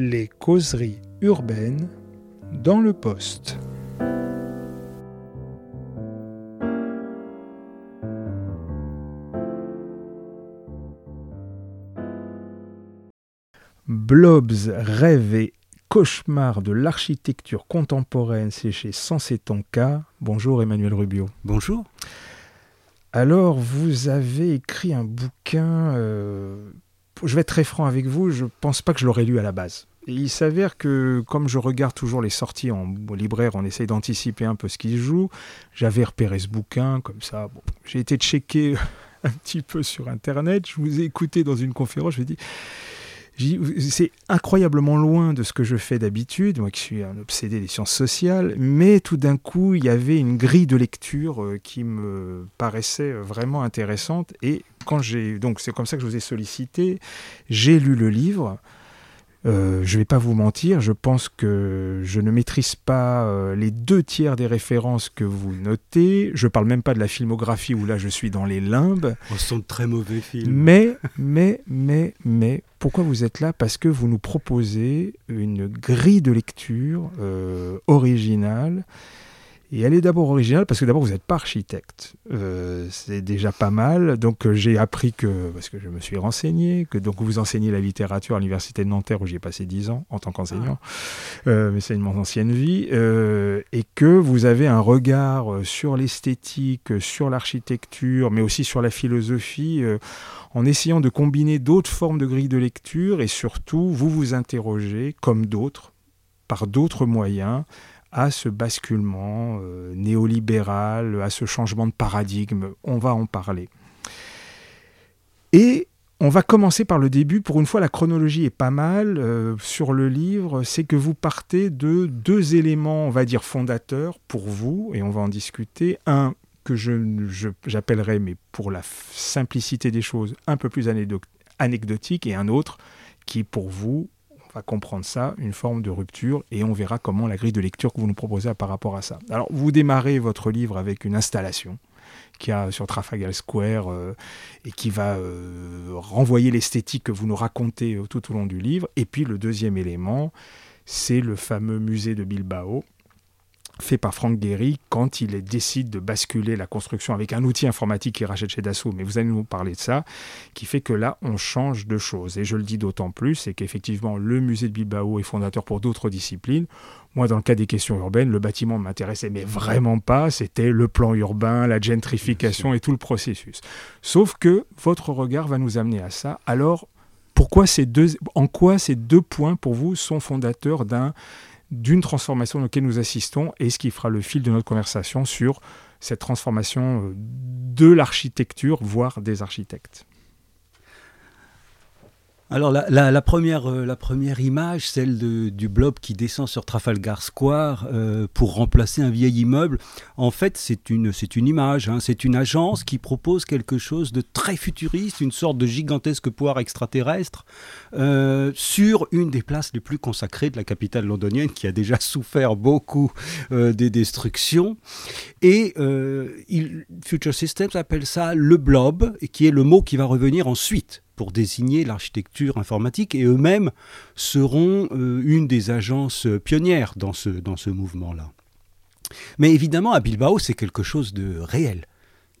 Les causeries urbaines dans le poste. Blobs, rêves et cauchemars de l'architecture contemporaine, c'est chez Sansetanka. Bonjour Emmanuel Rubio. Bonjour. Alors, vous avez écrit un bouquin. euh, je vais être très franc avec vous, je ne pense pas que je l'aurais lu à la base. Il s'avère que, comme je regarde toujours les sorties en libraire, on essaye d'anticiper un peu ce qui se joue. J'avais repéré ce bouquin, comme ça. J'ai été checker un petit peu sur Internet. Je vous ai écouté dans une conférence. Je me dis, c'est incroyablement loin de ce que je fais d'habitude, moi qui suis un obsédé des sciences sociales, mais tout d'un coup, il y avait une grille de lecture euh, qui me paraissait vraiment intéressante. Et quand j'ai. Donc, c'est comme ça que je vous ai sollicité. J'ai lu le livre. Euh, je ne vais pas vous mentir, je pense que je ne maîtrise pas euh, les deux tiers des références que vous notez. Je ne parle même pas de la filmographie où là je suis dans les limbes. Ce sont de très mauvais films. Mais, mais, mais, mais, pourquoi vous êtes là? Parce que vous nous proposez une grille de lecture euh, originale. Et elle est d'abord originale parce que d'abord vous n'êtes pas architecte. Euh, c'est déjà pas mal. Donc euh, j'ai appris que, parce que je me suis renseigné, que donc vous enseignez la littérature à l'université de Nanterre où j'y ai passé 10 ans en tant qu'enseignant. Euh, mais c'est une mon ancienne vie. euh, et que vous avez un regard sur l'esthétique, sur l'architecture, mais aussi sur la philosophie. en essayant de combiner d'autres formes de grilles de lecture et surtout vous vous interrogez, comme d'autres, par d'autres moyens, à ce basculement euh, néolibéral, à ce changement de paradigme. On va en parler. Et on va commencer par le début. Pour une fois, la chronologie est pas mal euh, sur le livre. C'est que vous partez de deux éléments, on va dire, fondateurs pour vous, et on va en discuter. Un que je, je- j'appellerais, mais pour la simplicité des choses, un peu plus anecdotique, et un autre qui, pour vous, comprendre ça, une forme de rupture, et on verra comment la grille de lecture que vous nous proposez par rapport à ça. Alors, vous démarrez votre livre avec une installation qui a sur Trafalgar Square euh, et qui va euh, renvoyer l'esthétique que vous nous racontez euh, tout au long du livre. Et puis le deuxième élément, c'est le fameux musée de Bilbao, fait par Franck Guéry quand il décide de basculer la construction avec un outil informatique qu'il rachète chez Dassault. Mais vous allez nous parler de ça, qui fait que là, on change de choses. Et je le dis d'autant plus, c'est qu'effectivement, le musée de Bilbao est fondateur pour d'autres disciplines. Moi, dans le cas des questions urbaines, le bâtiment m'intéressait, mais vraiment pas. C'était le plan urbain, la gentrification et tout le processus. Sauf que votre regard va nous amener à ça. Alors, pourquoi ces deux, en quoi ces deux points pour vous sont fondateurs d'un d'une transformation laquelle nous assistons et ce qui fera le fil de notre conversation sur cette transformation euh, de l'architecture, voire des architectes. Alors euh, la première image, celle du blob qui descend sur Trafalgar Square euh, pour remplacer un vieil immeuble, en fait c'est une, image, hein. c'est une agence qui propose quelque chose de très futuriste, une sorte de gigantesque poire extraterrestre euh, sur une des places les plus consacrées de la capitale londonienne qui a déjà souffert beaucoup des destructions. Et Future Systems appelle ça le blob, qui est le mot qui va revenir ensuite pour désigner l'architecture informatique, et eux-mêmes seront euh, une des agences pionnières dans ce, mouvement-là. Mais évidemment, à Bilbao, c'est quelque chose de réel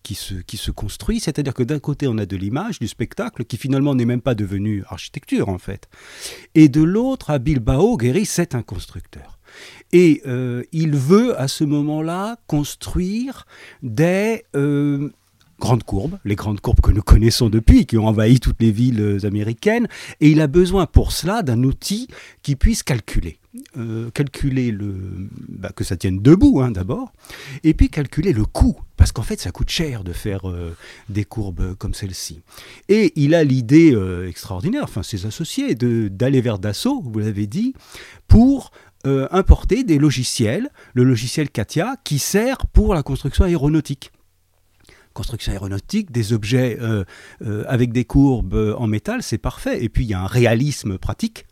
qui se, construit, c'est-à-dire que d'un côté, on a de l'image, du spectacle, qui finalement n'est même pas devenu architecture, en fait. Et de l'autre, à Bilbao, Guéry, c'est un constructeur. Et euh, il veut, à ce moment-là, construire des euh, grandes courbes, les grandes courbes que nous connaissons depuis, qui ont envahi toutes les villes euh, américaines, et il a besoin pour cela d'un outil qui puisse calculer. Euh, calculer le, bah, que ça tienne debout hein, d'abord, et puis calculer le coût, parce qu'en fait ça coûte cher de faire euh, des courbes comme celle-ci. Et il a l'idée extraordinaire, enfin ses associés, d'aller vers Dassault, vous l'avez dit, pour importer des logiciels, le logiciel Katia, qui sert pour la construction aéronautique construction aéronautique, des objets euh, euh, avec des courbes euh, en métal, c'est parfait. Et puis il y a un réalisme pratique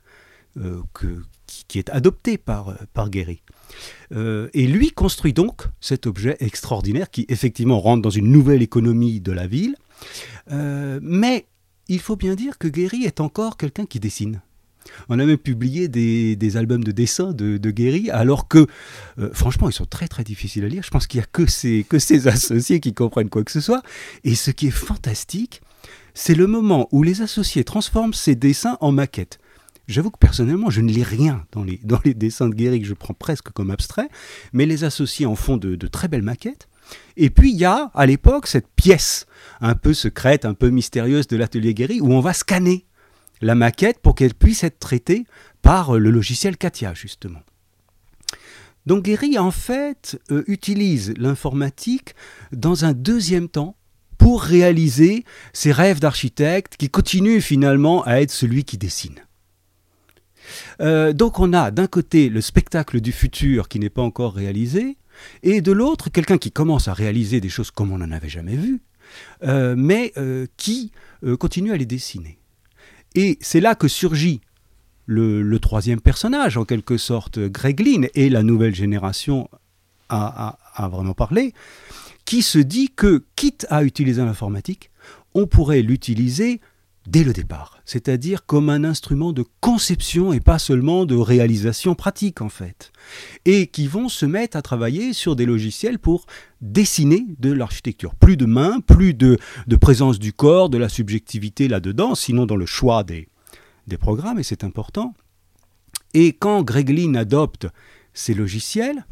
que- qui, est adopté par, par Guéry. Et lui construit donc cet objet extraordinaire qui effectivement rentre dans une nouvelle économie de la ville. Mais il faut bien dire que Guéry est encore quelqu'un qui dessine. On a même publié des, albums de dessins de, de alors que, euh, franchement, ils sont très très difficiles à lire. Je pense qu'il n'y a que ses, que associés qui comprennent quoi que ce soit. Et ce qui est fantastique, c'est le moment où les associés transforment ces dessins en maquettes. J'avoue que personnellement, je ne lis rien dans les, dans les dessins de Guéry que je prends presque comme abstrait, mais les associés en font de, de très belles maquettes. Et puis il y a à l'époque cette pièce un peu secrète, un peu mystérieuse de l'atelier Guéry où on va scanner la maquette pour qu'elle puisse être traitée par le logiciel Katia justement. Donc Guéry en fait euh, utilise l'informatique dans un deuxième temps pour réaliser ses rêves d'architecte qui continuent finalement à être celui qui dessine. Euh, donc on a d'un côté le spectacle du futur qui n'est pas encore réalisé, et de l'autre quelqu'un qui commence à réaliser des choses comme on n'en avait jamais vu, euh, mais euh, qui continue à les dessiner. Et c'est là que surgit le, troisième personnage, en quelque sorte, Greg Lynn, et la nouvelle génération a, vraiment parlé, qui se dit que, quitte à utiliser l'informatique, on pourrait l'utiliser dès le départ, c'est-à-dire comme un instrument de conception et pas seulement de réalisation pratique en fait, et qui vont se mettre à travailler sur des logiciels pour dessiner de l'architecture. Plus de mains, plus de, présence du corps, de la subjectivité là-dedans, sinon dans le choix des, programmes, et c'est important. Et quand Greglin adopte ces logiciels,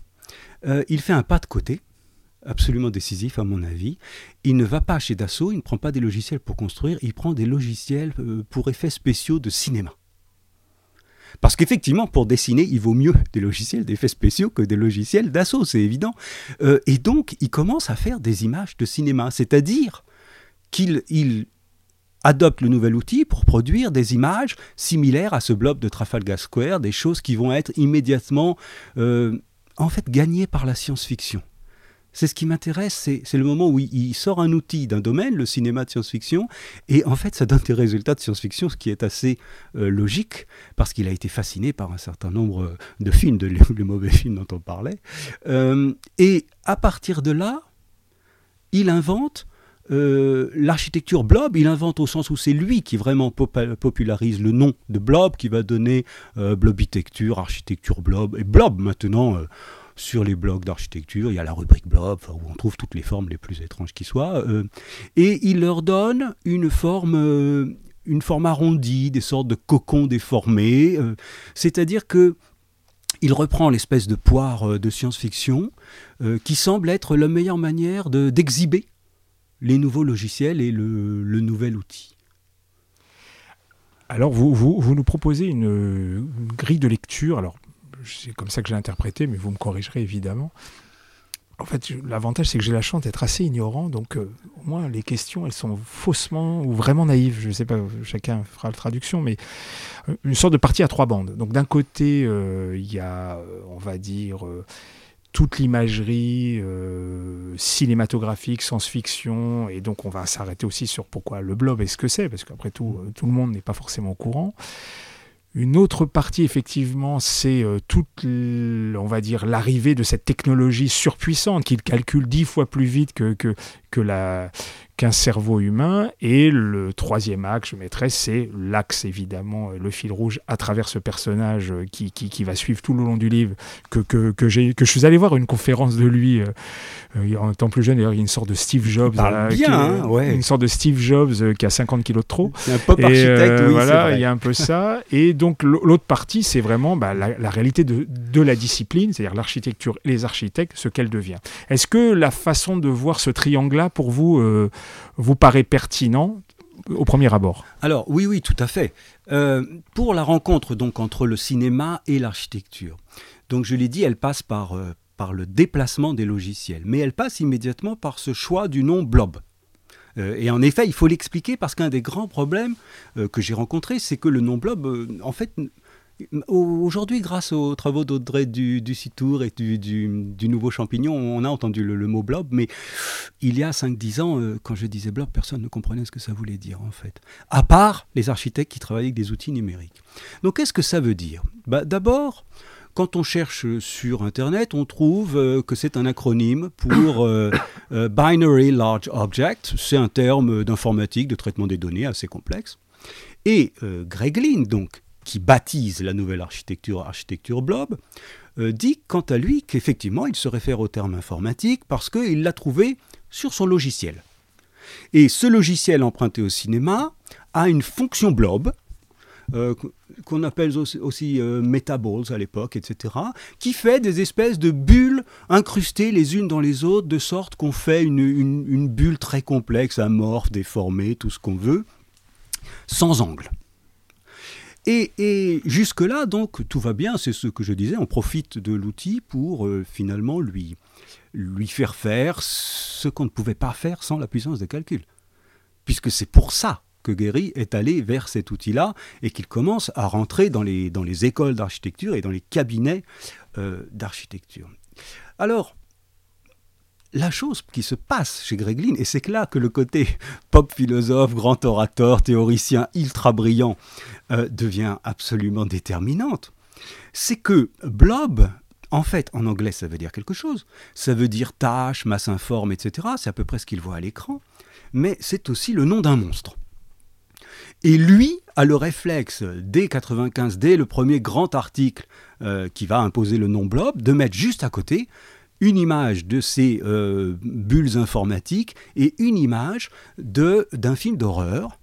euh, il fait un pas de côté, absolument décisif à mon avis. Il ne va pas chez Dassault, il ne prend pas des logiciels pour construire, il prend des logiciels euh, pour effets spéciaux de cinéma. Parce qu'effectivement, pour dessiner, il vaut mieux des logiciels d'effets spéciaux que des logiciels d'assaut, c'est évident. Euh, et donc, il commence à faire des images de cinéma, c'est-à-dire qu'il il adopte le nouvel outil pour produire des images similaires à ce blob de Trafalgar Square, des choses qui vont être immédiatement, euh, en fait, gagnées par la science-fiction c'est ce qui m'intéresse, c'est le moment où il, sort un outil d'un domaine, le cinéma de science-fiction, et en fait ça donne des résultats de science-fiction, ce qui est assez euh, logique, parce qu'il a été fasciné par un certain nombre de films, de les, mauvais films dont on parlait. Euh, et à partir de là, il invente euh, l'architecture blob, il invente au sens où c'est lui qui vraiment popularise le nom de blob, qui va donner blobitecture, architecture blob, et blob maintenant sur les blogs d'architecture. Il y a la rubrique blob, où on trouve toutes les formes les plus étranges qui soient. Euh, et il leur donne une forme, euh, une forme arrondie, des sortes de cocons déformés. Euh, c'est-à-dire que il reprend l'espèce de poire de science-fiction qui semble être la meilleure manière d'exhiber les nouveaux logiciels et le, nouvel outil. Alors, vous, nous proposez une, grille de lecture. C'est comme ça que j'ai interprété, mais vous me corrigerez évidemment. En fait, l'avantage, c'est que j'ai la chance d'être assez ignorant, donc euh, au moins les questions, elles sont faussement ou vraiment naïves. Je ne sais pas, chacun fera la traduction, mais euh, une sorte de partie à trois bandes. Donc d'un côté, euh, il y a, on va dire, toute l'imagerie cinématographique, science-fiction, et donc on va s'arrêter aussi sur pourquoi le blob est ce que c'est, parce qu'après tout, tout le monde n'est pas forcément au courant. Une autre partie, effectivement, c'est euh, toute, on va dire, l'arrivée de cette technologie surpuissante qui calcule dix fois plus vite que, que la, qu'un cerveau humain. Et le troisième axe, je mettrais, c'est l'axe, évidemment, le fil rouge à travers ce personnage euh, qui, qui, qui va suivre tout le long du livre, que, que, que, que je suis allé voir une conférence de lui euh, euh, en étant plus jeune. D'ailleurs, il y a une sorte de Steve Jobs. bien, hein, ouais. Une sorte de Steve Jobs qui a 50 kilos de trop. Un pop architecte, oui, Voilà, il y a un peu ça. Et donc, l'autre partie, c'est vraiment bah, la, la, réalité de, de la discipline, c'est-à-dire l'architecture et les architectes, ce qu'elle devient. Est-ce que la façon de voir ce triangle-là, pour vous, vous paraît pertinent au premier abord Alors oui, oui, tout à fait. Euh, pour la rencontre donc entre le cinéma et l'architecture, donc je l'ai dit, elle passe par, euh, par le déplacement des logiciels, mais elle passe immédiatement par ce choix du nom blob. Euh, et en effet, il faut l'expliquer parce qu'un des grands problèmes que j'ai rencontrés, c'est que le nom blob, en fait, Aujourd'hui, grâce aux travaux d'Audrey du, du Citour et du, nouveau champignon, on a entendu le, mot blob, mais il y a 5-10 ans, euh, quand je disais blob, personne ne comprenait ce que ça voulait dire en fait. À part les architectes qui travaillaient avec des outils numériques. Donc qu'est-ce que ça veut dire? Bah, D'abord, quand on cherche sur Internet, on trouve euh, que c'est un acronyme pour euh, Binary Large Object. C'est un terme d'informatique, de traitement des données assez complexe. Et Greg Lynn, donc, qui baptise la nouvelle architecture architecture blob, euh, dit quant à lui qu'effectivement il se réfère au terme informatique parce qu'il l'a trouvé sur son logiciel. Et ce logiciel emprunté au cinéma a une fonction blob, euh, qu'on appelle aussi, euh, metaballs à l'époque, etc., qui fait des espèces de bulles incrustées les unes dans les autres, de sorte qu'on fait une, bulle très complexe, amorphe, déformée, tout ce qu'on veut, sans angle. Et, jusque-là, donc, tout va bien, c'est ce que je disais, on profite de l'outil pour euh, finalement lui, lui faire faire ce qu'on ne pouvait pas faire sans la puissance de calcul. Puisque c'est pour ça que Guéry est allé vers cet outil-là et qu'il commence à rentrer dans les, dans les écoles d'architecture et dans les cabinets euh, d'architecture. Alors, la chose qui se passe chez Greglin, et c'est là que le côté pop philosophe, grand orateur, théoricien ultra brillant euh, devient absolument déterminante, c'est que Blob, en fait, en anglais, ça veut dire quelque chose. Ça veut dire tâche, masse informe, etc. C'est à peu près ce qu'il voit à l'écran. Mais c'est aussi le nom d'un monstre. Et lui a le réflexe, dès 95, dès le premier grand article euh, qui va imposer le nom blob, de mettre juste à côté une image de ces euh, bulles informatiques et une image d'un film d'horreur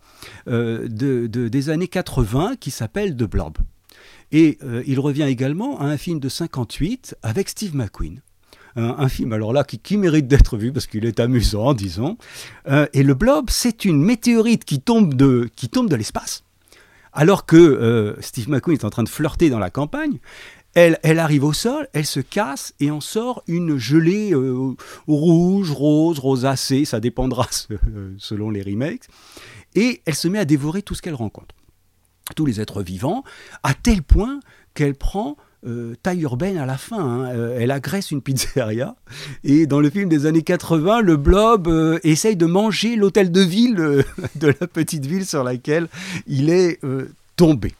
euh, de, des années 80 qui s'appelle The Blob. Et il revient également à un film de 58 avec Steve McQueen un, film alors là qui, mérite d'être vu parce qu'il est amusant, disons. Euh, et le blob, c'est une météorite qui tombe de, l'espace. Alors que euh, Steve McQueen est en train de flirter dans la campagne, elle, arrive au sol, elle se casse et en sort une gelée euh, rouge, rose, rosacée, ça dépendra selon les remakes. Et elle se met à dévorer tout ce qu'elle rencontre, tous les êtres vivants, à tel point qu'elle prend euh, taille urbaine à la fin. Hein. Euh, elle agresse une pizzeria. Et dans le film des années 80, le blob essaye de manger l'hôtel de ville de la petite ville sur laquelle il est tombé.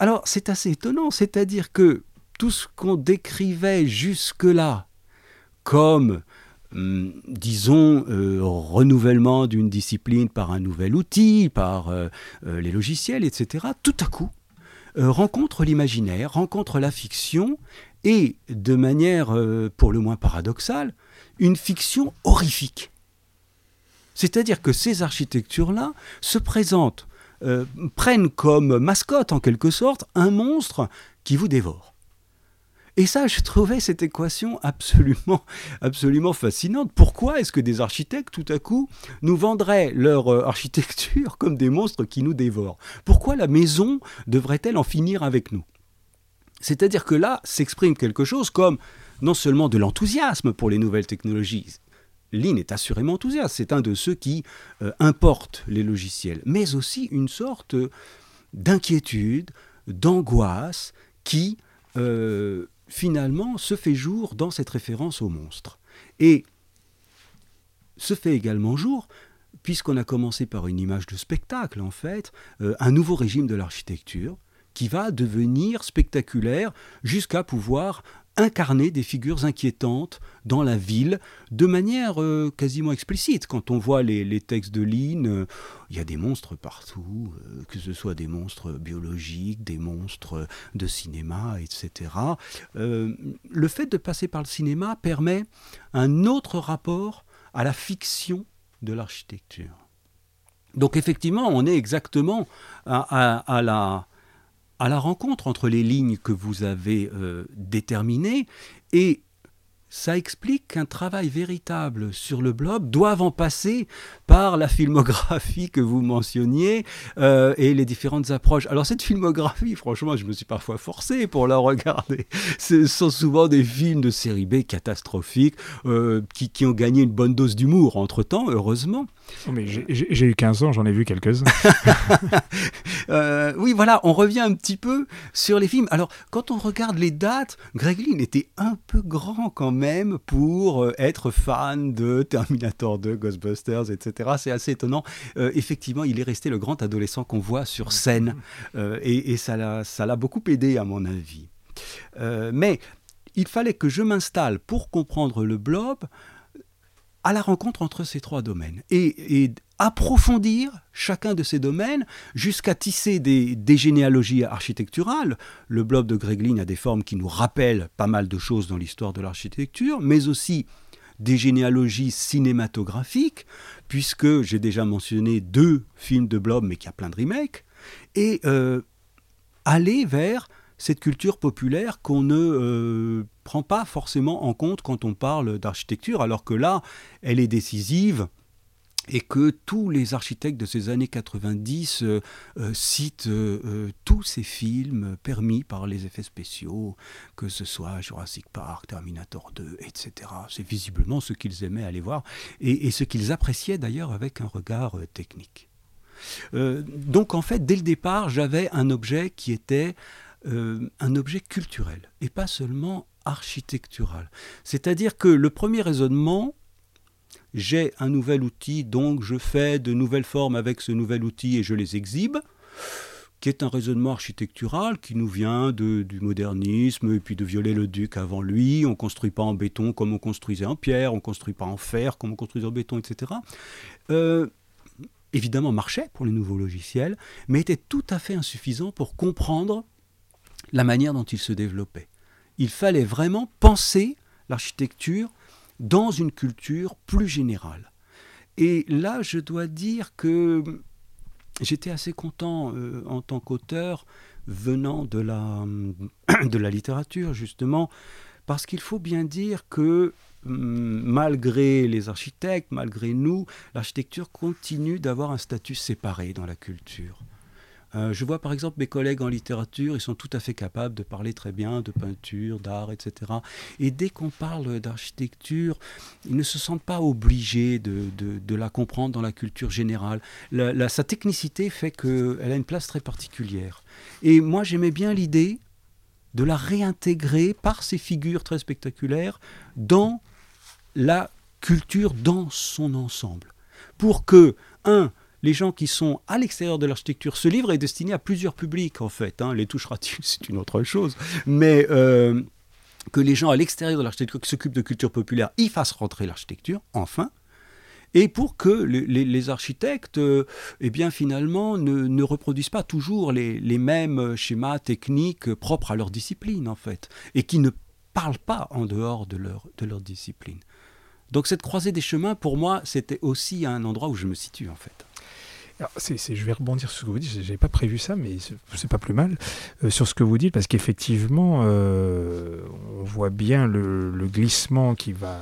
Alors c'est assez étonnant, c'est-à-dire que tout ce qu'on décrivait jusque-là comme, hum, disons, renouvellement d'une discipline par un nouvel outil, par les logiciels, etc., tout à coup, euh, rencontre l'imaginaire, rencontre la fiction, et de manière euh, pour le moins paradoxale, une fiction horrifique. C'est-à-dire que ces architectures-là se présentent, euh, prennent comme mascotte en quelque sorte un monstre qui vous dévore. Et ça, je trouvais cette équation absolument, absolument fascinante. Pourquoi est-ce que des architectes, tout à coup, nous vendraient leur euh, architecture comme des monstres qui nous dévorent? Pourquoi la maison devrait-elle en finir avec nous? C'est-à-dire que là s'exprime quelque chose comme non seulement de l'enthousiasme pour les nouvelles technologies, Lean est assurément enthousiaste, c'est un de ceux qui euh, importent les logiciels, mais aussi une sorte d'inquiétude, d'angoisse qui euh, finalement se fait jour dans cette référence au monstre. Et se fait également jour, puisqu'on a commencé par une image de spectacle en fait, euh, un nouveau régime de l'architecture qui va devenir spectaculaire jusqu'à pouvoir incarner des figures inquiétantes dans la ville de manière euh, quasiment explicite. Quand on voit les, textes de Lynn, euh, il y a des monstres partout, euh, que ce soit des monstres biologiques, des monstres de cinéma, etc. le fait de passer par le cinéma permet un autre rapport à la fiction de l'architecture. Donc effectivement, on est exactement à la à la rencontre entre les lignes que vous avez euh, déterminées et ça explique qu'un travail véritable sur le blob doit en passer par la filmographie que vous mentionniez euh, et les différentes approches. Alors cette filmographie, franchement, je me suis parfois forcé pour la regarder. Ce sont souvent des films de série B catastrophiques euh, qui, qui, ont gagné une bonne dose d'humour entre-temps, heureusement. Oh, mais j'ai eu 15 ans, j'en ai vu quelques-uns. Euh, oui, voilà, on revient un petit peu sur les films. Alors, quand on regarde les dates, Greg Lynn était un peu grand quand même pour être fan de Terminator 2, Ghostbusters, etc. C'est assez étonnant. Euh, effectivement, il est resté le grand adolescent qu'on voit sur scène et, et, ça l'a beaucoup aidé, à mon avis. mais il fallait que je m'installe pour comprendre le blob à la rencontre entre ces trois domaines et, approfondir chacun de ces domaines jusqu'à tisser des, généalogies architecturales. Le blob de Greglin a des formes qui nous rappellent pas mal de choses dans l'histoire de l'architecture, mais aussi des généalogies cinématographiques, puisque j'ai déjà mentionné deux films de blob, mais qu'il y a plein de remakes, et euh, aller vers cette culture populaire qu'on ne euh, prend pas forcément en compte quand on parle d'architecture, alors que là, elle est décisive et que tous les architectes de ces années 90 euh, euh, citent tous ces films permis par les effets spéciaux, que ce soit Jurassic Park, Terminator 2, etc. C'est visiblement ce qu'ils aimaient aller voir et ce qu'ils appréciaient d'ailleurs avec un regard technique. donc en fait, dès le départ, j'avais un objet qui était euh, un objet culturel et pas seulement architectural. C'est-à-dire que le premier raisonnement, j'ai un nouvel outil, donc je fais de nouvelles formes avec ce nouvel outil et je les exhibe, qui est un raisonnement architectural qui nous vient du modernisme et puis de Viollet-le-Duc avant lui. On ne construit pas en béton comme on construisait en pierre, on ne construit pas en fer comme on construisait en béton, etc. Euh, évidemment marchait pour les nouveaux logiciels, mais était tout à fait insuffisant pour comprendre la manière dont il se développait. Il fallait vraiment penser l'architecture dans une culture plus générale. Et là, je dois dire que j'étais assez content euh, en tant qu'auteur venant de la, de la littérature, justement, parce qu'il faut bien dire que hum, malgré les architectes, malgré nous, l'architecture continue d'avoir un statut séparé dans la culture. Euh, je vois par exemple mes collègues en littérature, ils sont tout à fait capables de parler très bien de peinture, d'art, etc. Et dès qu'on parle d'architecture, ils ne se sentent pas obligés de, la comprendre dans la culture générale. sa technicité fait qu'elle a une place très particulière. Et moi j'aimais bien l'idée de la réintégrer par ces figures très spectaculaires dans la culture dans son ensemble. Pour que, un, les gens qui sont à l'extérieur de l'architecture, ce livre est destiné à plusieurs publics en fait. Hein. Les touchera-t-il, c'est une autre chose. Mais euh, que les gens à l'extérieur de l'architecture qui s'occupent de culture populaire y fassent rentrer l'architecture, enfin. Et pour que les, architectes, euh, eh bien finalement, ne, reproduisent pas toujours les, mêmes schémas techniques propres à leur discipline, en fait, et qui ne parlent pas en dehors de leur, de leur discipline. Donc cette croisée des chemins, pour moi, c'était aussi un endroit où je me situe, en fait je vais rebondir sur ce que vous dites, je n'avais pas prévu ça, mais c'est pas plus mal, euh, sur ce que vous dites, parce qu'effectivement, euh, on voit bien le, glissement qui va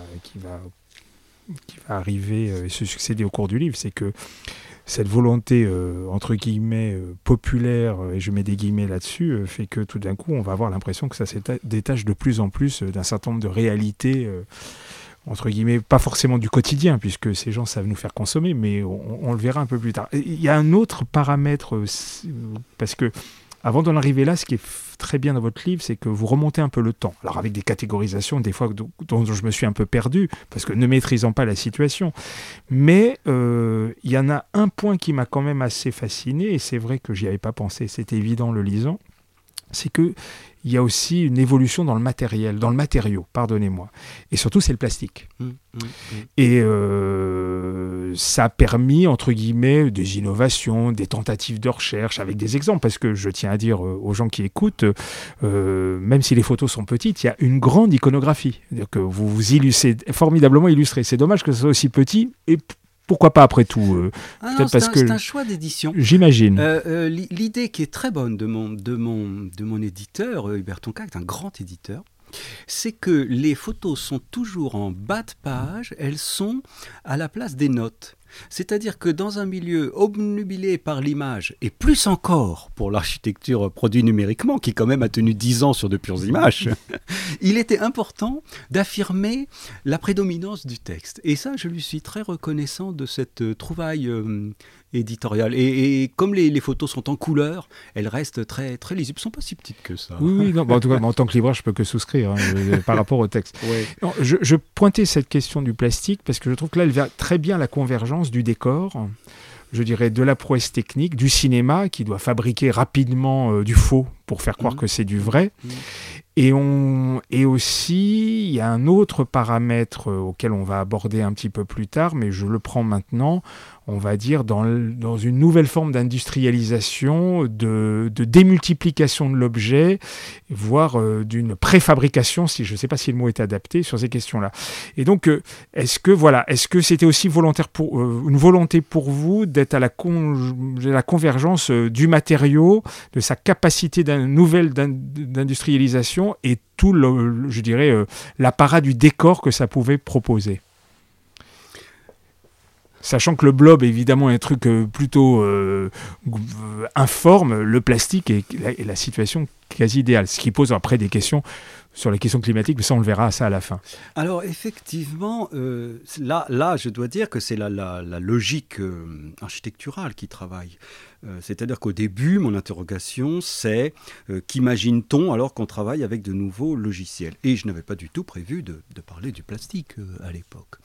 arriver euh, et se succéder au cours du livre. C'est que cette volonté, entre guillemets, populaire, et je mets des guillemets là-dessus, fait que tout d'un coup, on va avoir l'impression que ça se détache de plus en plus d'un certain nombre de réalités entre guillemets, pas forcément du quotidien, puisque ces gens savent nous faire consommer, mais on, le verra un peu plus tard. Il y a un autre paramètre, euh, parce que avant d'en arriver là, ce qui est très bien dans votre livre, c'est que vous remontez un peu le temps. Alors avec des catégorisations, des fois dont je me suis un peu perdu, parce que ne maîtrisant pas la situation. Mais euh, il y en a un point qui m'a quand même assez fasciné, et c'est vrai que j'y avais pas pensé, c'était évident le lisant, c'est que il y a aussi une évolution dans le matériel, dans le matériau, pardonnez-moi. Et surtout, c'est le plastique. Mmh, mmh, mmh. Et euh, ça a permis, entre guillemets, des innovations, des tentatives de recherche, avec des exemples, parce que je tiens à dire euh, aux gens qui écoutent, euh, même si les photos sont petites, il y a une grande iconographie. Que vous vous illustrez, formidablement illustré. C'est dommage que ce soit aussi petit et pourquoi pas après tout euh, ah C'est un choix d'édition. J'imagine. Euh, euh, l'idée qui est très bonne de mon, de mon, de mon éditeur, Hubert Tonka, est un grand éditeur, c'est que les photos sont toujours en bas de page, elles sont à la place des notes. C'est-à-dire que dans un milieu obnubilé par l'image, et plus encore pour l'architecture produite numériquement, qui quand même a tenu dix ans sur de pures images, il était important d'affirmer la prédominance du texte. Et ça, je lui suis très reconnaissant de cette trouvaille euh, éditoriale. Et, comme les, photos sont en couleur, elles restent très, très lisibles. Elles ne sont pas si petites que ça. Oui, non, en, tout cas, en tant que libraire, je peux que souscrire hein, euh, par rapport au texte. je, je, pointais cette question du plastique parce que je trouve que là, elle vient très bien la convergence du décor je dirais, de la prouesse technique, du cinéma qui doit fabriquer rapidement euh, du faux pour faire croire mmh. que c'est du vrai, mmh. Et, on, et aussi, il y a un autre paramètre auquel on va aborder un petit peu plus tard, mais je le prends maintenant on va dire, dans, dans une nouvelle forme d'industrialisation, de, démultiplication de l'objet, voire euh, d'une préfabrication, si je ne sais pas si le mot est adapté sur ces questions-là. Et donc, euh, est-ce que voilà, est-ce que c'était aussi volontaire pour, euh, une volonté pour vous d'être à la, la convergence du matériau, de sa capacité d'une nouvelle d'industrialisation et tout, je dirais, l'apparat du décor que ça pouvait proposer? Sachant que le blob est évidemment un truc euh, plutôt euh, informe, le plastique est la, situation quasi idéale. Ce qui pose après des questions sur les questions climatiques, mais ça on le verra ça à la fin. Alors effectivement, euh, là, là je dois dire que c'est la, la, logique architecturale qui travaille. C'est-à-dire qu'au début, mon interrogation, c'est qu'imagine-t-on alors qu'on travaille avec de nouveaux logiciels? Et je n'avais pas du tout prévu de parler du plastique à l'époque.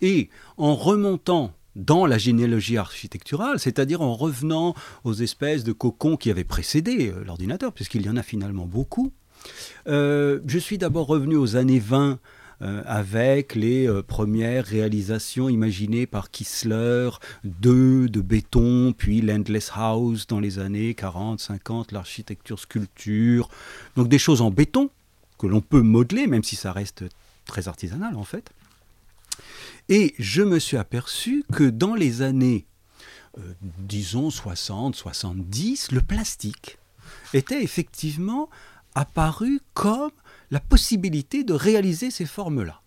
Et en remontant dans la généalogie architecturale, c'est-à-dire en revenant aux espèces de cocons qui avaient précédé euh, l'ordinateur, puisqu'il y en a finalement beaucoup. Euh, je suis d'abord revenu aux années 20 euh, avec les premières réalisations imaginées par Kissler, de, de béton, puis l'Endless House dans les années 40, 50, l'architecture sculpture, donc des choses en béton que l'on peut modeler, même si ça reste très artisanal en fait. Et je me suis aperçu que dans les années, euh, disons 60, 70, le plastique était effectivement apparu comme la possibilité de réaliser ces formes-là.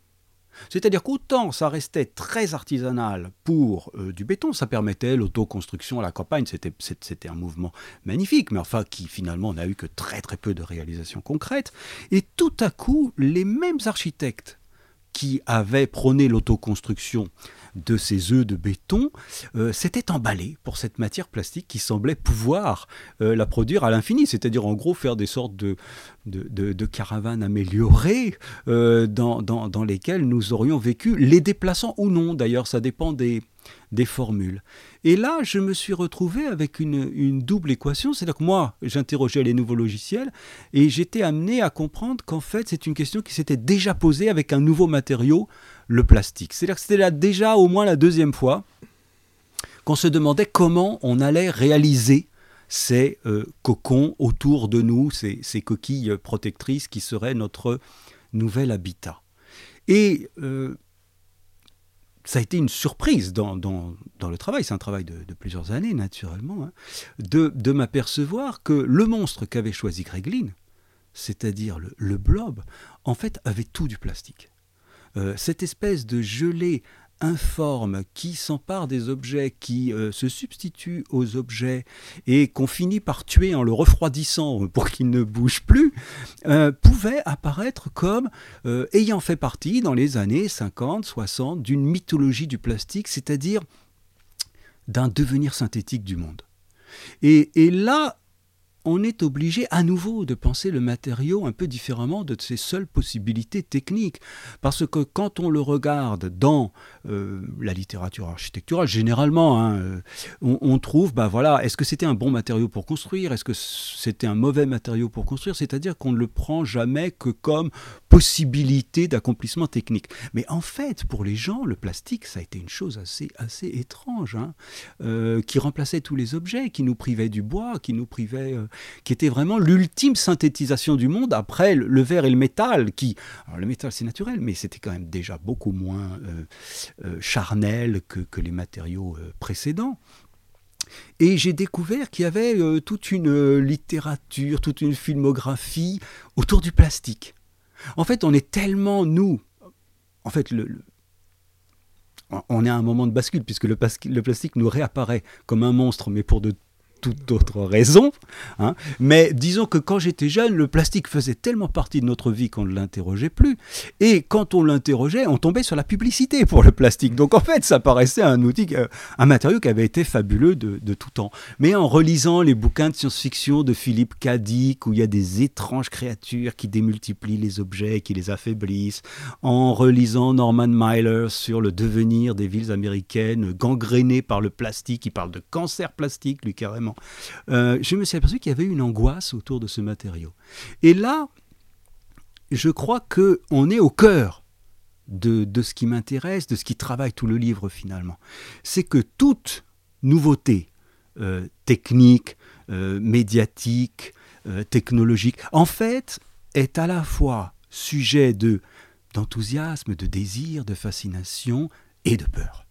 C'est-à-dire qu'autant ça restait très artisanal pour euh, du béton, ça permettait l'autoconstruction à la campagne, c'était un mouvement magnifique, mais enfin qui finalement n'a eu que très très peu de réalisations concrètes. Et tout à coup, les mêmes architectes qui avait prôné l'autoconstruction de ces œufs de béton euh, s'était emballé pour cette matière plastique qui semblait pouvoir euh, la produire à l'infini, c'est-à-dire en gros faire des sortes de, de, caravanes améliorées euh, dans, dans, lesquelles nous aurions vécu, les déplaçants ou non. D'ailleurs, ça dépend des, des formules. Et là, je me suis retrouvé avec une, double équation, c'est-à-dire que moi, j'interrogeais les nouveaux logiciels et j'étais amené à comprendre qu'en fait, c'est une question qui s'était déjà posée avec un nouveau matériau, le plastique. C'est-à-dire que c'était là déjà au moins la deuxième fois qu'on se demandait comment on allait réaliser ces euh, cocons autour de nous, ces, coquilles protectrices qui seraient notre nouvel habitat. Et euh, ça a été une surprise dans, le travail, c'est un travail de, plusieurs années naturellement, hein, de, m'apercevoir que le monstre qu'avait choisi Greg c'est-à-dire le, blob, en fait avait tout du plastique. Euh, cette espèce de gelée informe qui s'empare des objets, qui euh, se substitue aux objets et qu'on finit par tuer en le refroidissant pour qu'il ne bouge plus, euh, pouvait apparaître comme euh, ayant fait partie dans les années 50, 60 d'une mythologie du plastique, c'est-à-dire d'un devenir synthétique du monde. Et là, on est obligé à nouveau de penser le matériau un peu différemment de ses seules possibilités techniques. Parce que quand on le regarde dans euh, la littérature architecturale, généralement, hein, euh, on, trouve, bah voilà, est-ce que c'était un bon matériau pour construire? Est-ce que c'était un mauvais matériau pour construire? C'est-à-dire qu'on ne le prend jamais que comme possibilité d'accomplissement technique. Mais en fait, pour les gens, le plastique, ça a été une chose assez, assez étrange, hein, euh, qui remplaçait tous les objets, qui nous privait du bois, qui nous privait qui était vraiment l'ultime synthétisation du monde après le verre et le métal, qui, alors le métal c'est naturel, mais c'était quand même déjà beaucoup moins euh, euh, charnel que, les matériaux euh, précédents. Et j'ai découvert qu'il y avait toute une littérature, toute une filmographie autour du plastique. En fait, on est tellement, nous, en fait, le, on est à un moment de bascule, puisque le, le, plastique nous réapparaît comme un monstre, mais pour de toute autre raison. Hein. Mais disons que quand j'étais jeune, le plastique faisait tellement partie de notre vie qu'on ne l'interrogeait plus. Et quand on l'interrogeait, on tombait sur la publicité pour le plastique. Donc en fait, ça paraissait un outil, euh, un matériau qui avait été fabuleux de, tout temps. Mais en relisant les bouquins de science-fiction de Philippe K. où il y a des étranges créatures qui démultiplient les objets, qui les affaiblissent, en relisant Norman Mailer sur le devenir des villes américaines gangrénées par le plastique, il parle de cancer plastique, lui carrément euh, je me suis aperçu qu'il y avait une angoisse autour de ce matériau. Et là, je crois que on est au cœur de, ce qui m'intéresse, de ce qui travaille tout le livre finalement. C'est que toute nouveauté euh, technique, euh, médiatique, technologique, en fait, est à la fois sujet de d'enthousiasme, de désir, de fascination et de peur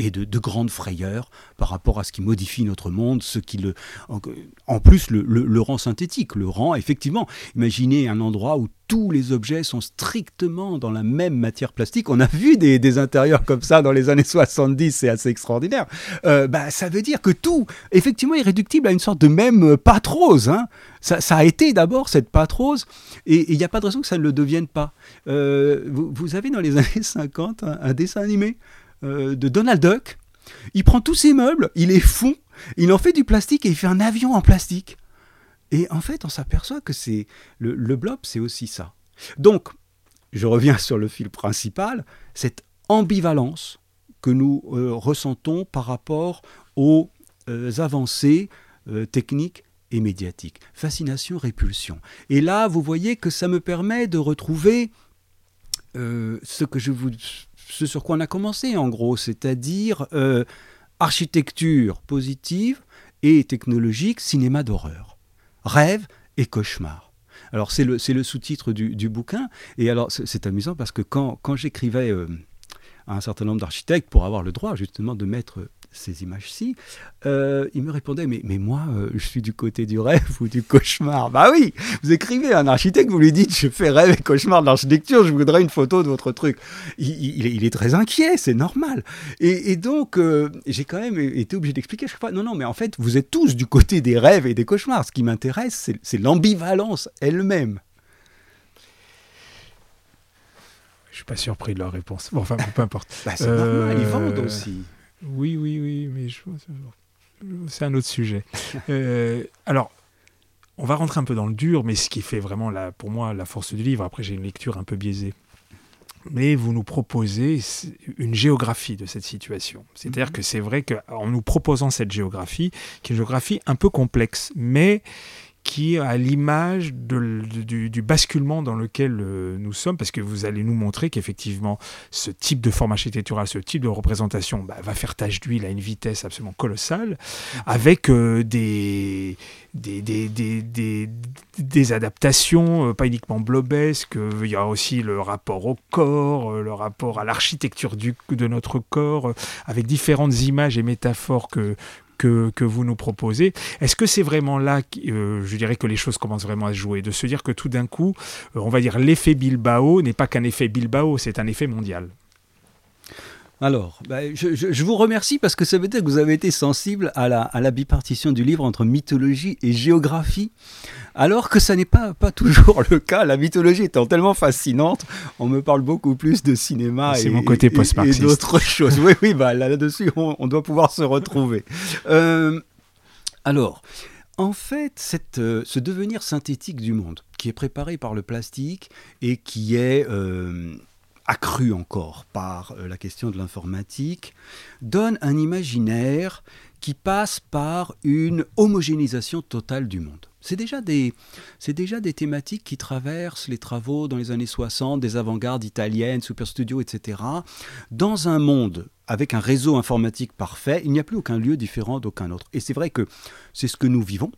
et de, grandes frayeurs par rapport à ce qui modifie notre monde, ce qui le, en, plus le, rend synthétique, le rend effectivement. Imaginez un endroit où tous les objets sont strictement dans la même matière plastique. On a vu des, intérieurs comme ça dans les années 70, c'est assez extraordinaire. Euh, bah, ça veut dire que tout, effectivement, est réductible à une sorte de même pâte rose. Hein. Ça, a été d'abord cette pâte rose, et il n'y a pas de raison que ça ne le devienne pas. Euh, vous, avez dans les années 50 un dessin animé? Euh, de Donald Duck. Il prend tous ses meubles, il les fond, il en fait du plastique et il fait un avion en plastique. Et en fait, on s'aperçoit que c'est le, blob, c'est aussi ça. Donc, je reviens sur le fil principal, cette ambivalence que nous euh, ressentons par rapport aux euh, avancées techniques et médiatiques. Fascination, répulsion. Et là, vous voyez que ça me permet de retrouver ce que je vous ce sur quoi on a commencé en gros, c'est-à-dire euh, architecture positive et technologique, cinéma d'horreur, rêve et cauchemar. Alors c'est le, sous-titre du, bouquin, et alors c'est amusant parce que quand, quand j'écrivais euh, à un certain nombre d'architectes pour avoir le droit justement de mettre ces images-ci, euh, il me répondait mais, mais moi, euh, je suis du côté du rêve ou du cauchemar? Bah oui, vous écrivez à un architecte, vous lui dites je fais rêve et cauchemar de l'architecture, je voudrais une photo de votre truc. Il, est, très inquiet, c'est normal. Et, donc, euh, j'ai quand même été obligé d'expliquer chaque fois non, non, mais en fait, vous êtes tous du côté des rêves et des cauchemars. Ce qui m'intéresse, c'est l'ambivalence elle-même. Je suis pas surpris de leur réponse. Bon, enfin, peu importe. Bah, c'est normal, ils vendent aussi. Oui, oui, oui, mais c'est un autre sujet. Euh, alors, on va rentrer un peu dans le dur, mais ce qui fait vraiment, la, pour moi, la force du livre, après j'ai une lecture un peu biaisée, mais vous nous proposez une géographie de cette situation. C'est-à-dire mhm. que c'est vrai qu'en nous proposant cette géographie, qui est une géographie un peu complexe, mais qui à l'image du, basculement dans lequel euh, nous sommes, parce que vous allez nous montrer qu'effectivement, ce type de forme architecturale, ce type de représentation bah, va faire tache d'huile à une vitesse absolument colossale, avec euh, des, des, des, adaptations, euh, pas uniquement blobesques, il y a aussi le rapport au corps, le rapport à l'architecture de notre corps, avec différentes images et métaphores que, que, vous nous proposez. Est-ce que c'est vraiment là, euh, je dirais que les choses commencent vraiment à se jouer, de se dire que tout d'un coup, euh, on va dire l'effet Bilbao n'est pas qu'un effet Bilbao, c'est un effet mondial? Alors, bah, je, vous remercie parce que ça veut dire que vous avez été sensible à la, à la bipartition du livre entre mythologie et géographie, alors que ça n'est pas, pas toujours le cas. La mythologie étant tellement fascinante, on me parle beaucoup plus de cinéma et, mon côté et, d'autres choses. Oui, oui, bah, là-dessus, on, doit pouvoir se retrouver. Euh, alors, en fait, cette, euh, ce devenir synthétique du monde, qui est préparé par le plastique et qui est... Euh, accru encore par la question de l'informatique, donne un imaginaire qui passe par une homogénéisation totale du monde. C'est déjà, des, c'est déjà des thématiques qui traversent les travaux dans les années 60 des avant-gardes italiennes, Super Studio, etc. Dans un monde avec un réseau informatique parfait, il n'y a plus aucun lieu différent d'aucun autre. Et c'est vrai que c'est ce que nous vivons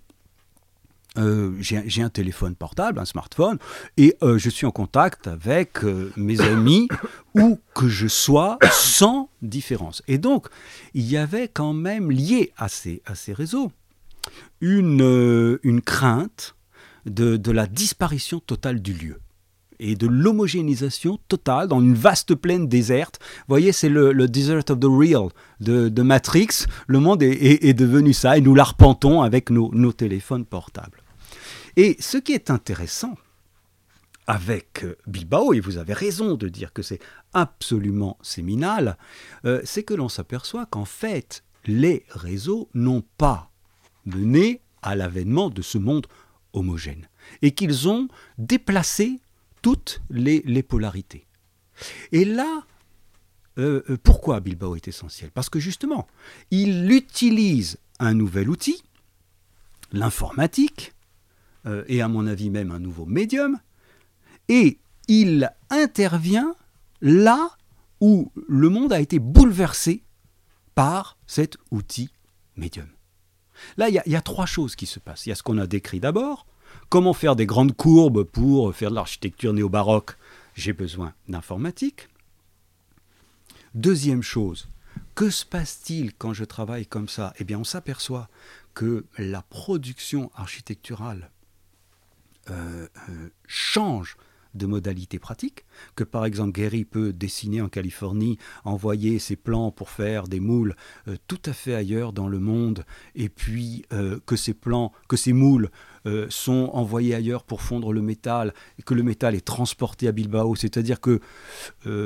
euh, j'ai un téléphone portable, un smartphone, et euh, je suis en contact avec euh, mes amis où que je sois sans différence. Et donc, il y avait quand même lié à ces, à ces réseaux une, une crainte de, de la disparition totale du lieu et de l'homogénéisation totale dans une vaste plaine déserte. Vous voyez, c'est le, Desert of the Real de, de Matrix. Le monde est, est, devenu ça et nous l'arpentons avec nos, nos téléphones portables. Et ce qui est intéressant avec euh, Bilbao, et vous avez raison de dire que c'est absolument séminal, euh, c'est que l'on s'aperçoit qu'en fait, les réseaux n'ont pas mené à l'avènement de ce monde homogène, et qu'ils ont déplacé toutes les, polarités. Et là, euh, pourquoi Bilbao est essentiel? Parce que justement, il utilise un nouvel outil, l'informatique, euh, et à mon avis même un nouveau médium, Et il intervient là où le monde a été bouleversé par cet outil médium. Là, il y, a trois choses qui se passent. Il y a ce qu'on a décrit d'abord, comment faire des grandes courbes pour faire de l'architecture néo-baroque, j'ai besoin d'informatique. Deuxième chose, que se passe-t-il quand je travaille comme ça? Eh bien, on s'aperçoit que la production architecturale euh, euh, change de modalités pratiques, que par exemple Gary peut dessiner en Californie, envoyer ses plans pour faire des moules euh, tout à fait ailleurs dans le monde, et puis euh, que ces plans, que ces moules euh, sont envoyés ailleurs pour fondre le métal, et que le métal est transporté à Bilbao. C'est-à-dire que,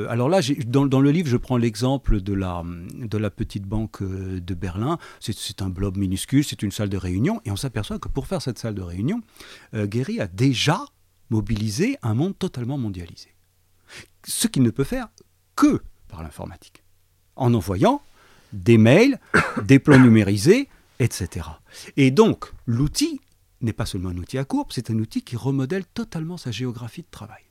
alors là, dans, dans, le livre, je prends l'exemple de la, de la petite banque de Berlin. C'est un blob minuscule, c'est une salle de réunion, et on s'aperçoit que pour faire cette salle de réunion, Gary a déjà mobiliser un monde totalement mondialisé. Ce qu'il ne peut faire que par l'informatique, en envoyant des mails, des plans numérisés, etc. Et donc, l'outil n'est pas seulement un outil à courbe, c'est un outil qui remodèle totalement sa géographie de travail.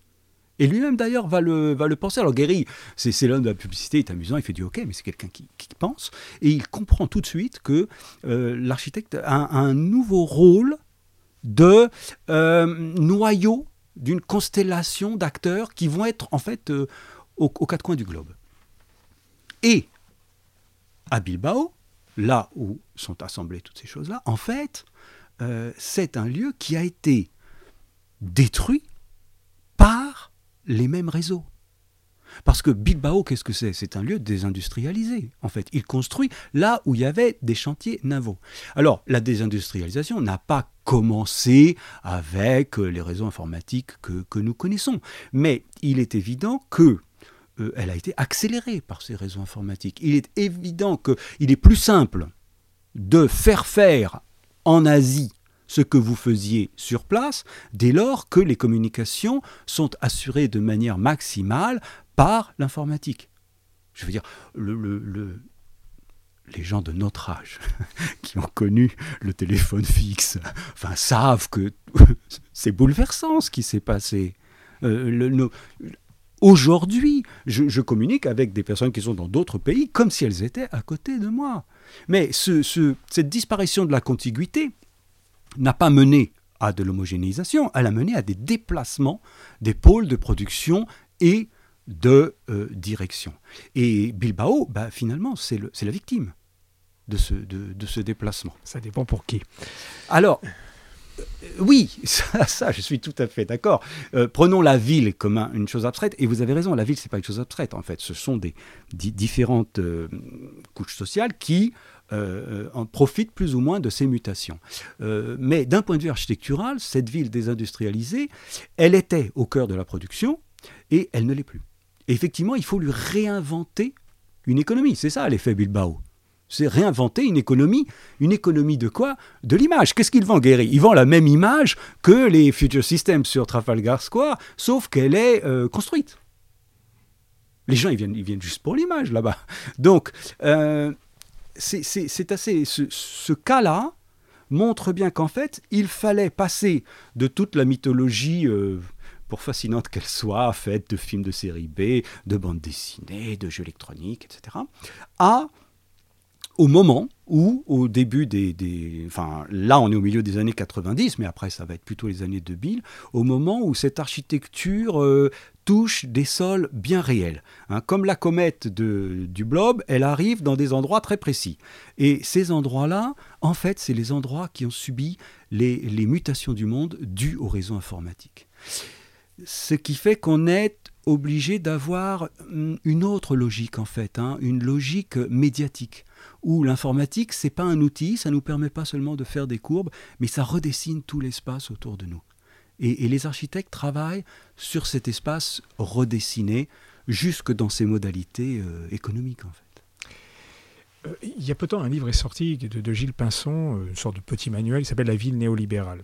Et lui-même d'ailleurs va le, va le penser. Alors Guéry, c'est l'homme de la publicité, il est amusant, il fait du ok, mais c'est quelqu'un qui, pense. Et il comprend tout de suite que euh, l'architecte a un nouveau rôle de euh, noyau d'une constellation d'acteurs qui vont être en fait euh, aux, quatre coins du globe. Et à Bilbao, là où sont assemblées toutes ces choses-là, en fait, euh, c'est un lieu qui a été détruit par les mêmes réseaux. Parce que Bilbao, qu'est-ce que c'est? C'est un lieu désindustrialisé, en fait. Il construit là où il y avait des chantiers navaux. Alors, la désindustrialisation n'a pas commencé avec les réseaux informatiques que, nous connaissons. Mais il est évident que euh, elle a été accélérée par ces réseaux informatiques. Il est évident qu'il est plus simple de faire faire en Asie ce que vous faisiez sur place dès lors que les communications sont assurées de manière maximale par l'informatique. Je veux dire, le, les gens de notre âge qui ont connu le téléphone fixe, enfin, savent que c'est bouleversant ce qui s'est passé. Euh, aujourd'hui, je, communique avec des personnes qui sont dans d'autres pays comme si elles étaient à côté de moi. Mais ce, cette disparition de la contiguïté n'a pas mené à de l'homogénéisation, elle a mené à des déplacements des pôles de production et de euh, direction. Et Bilbao, bah, finalement, c'est la victime de ce, de, ce déplacement. Ça dépend pour qui. Alors, oui, ça, je suis tout à fait d'accord. Euh, prenons la ville comme une chose abstraite, et vous avez raison, la ville, c'est pas une chose abstraite, en fait. Ce sont des différentes couches sociales qui en profitent plus ou moins de ces mutations. mais d'un point de vue architectural, cette ville désindustrialisée, elle était au cœur de la production, et elle ne l'est plus effectivement, il faut lui réinventer une économie. C'est ça l'effet Bilbao. C'est réinventer une économie. Une économie de quoi? De l'image. Qu'est-ce qu'il vend, Guéry Il vend la même image que les Future Systems sur Trafalgar Square, sauf qu'elle est euh, construite. Les gens, ils viennent, ils viennent juste pour l'image là-bas. Donc, euh, c'est assez. Ce, ce cas-là montre bien qu'en fait, il fallait passer de toute la mythologie. Euh, pour fascinante qu'elle soit, faite de films de série B, de bandes dessinées, de jeux électroniques, etc., à au moment où, au début des, Enfin, là, on est au milieu des années 90, mais après, ça va être plutôt les années 2000, au moment où cette architecture euh, touche des sols bien réels. Hein. Comme la comète de, du blob, elle arrive dans des endroits très précis. Et ces endroits-là, en fait, c'est les endroits qui ont subi les, mutations du monde dues au réseau informatique ce qui fait qu'on est obligé d'avoir hum, une autre logique en fait, hein, une logique médiatique, où l'informatique, c'est pas un outil, ça nous permet pas seulement de faire des courbes, mais ça redessine tout l'espace autour de nous. Et, les architectes travaillent sur cet espace redessiné, jusque dans ses modalités euh, économiques en fait. Euh, il y a peu de temps, un livre est sorti de, Gilles Pinson, euh, une sorte de petit manuel, qui s'appelle La ville néolibérale.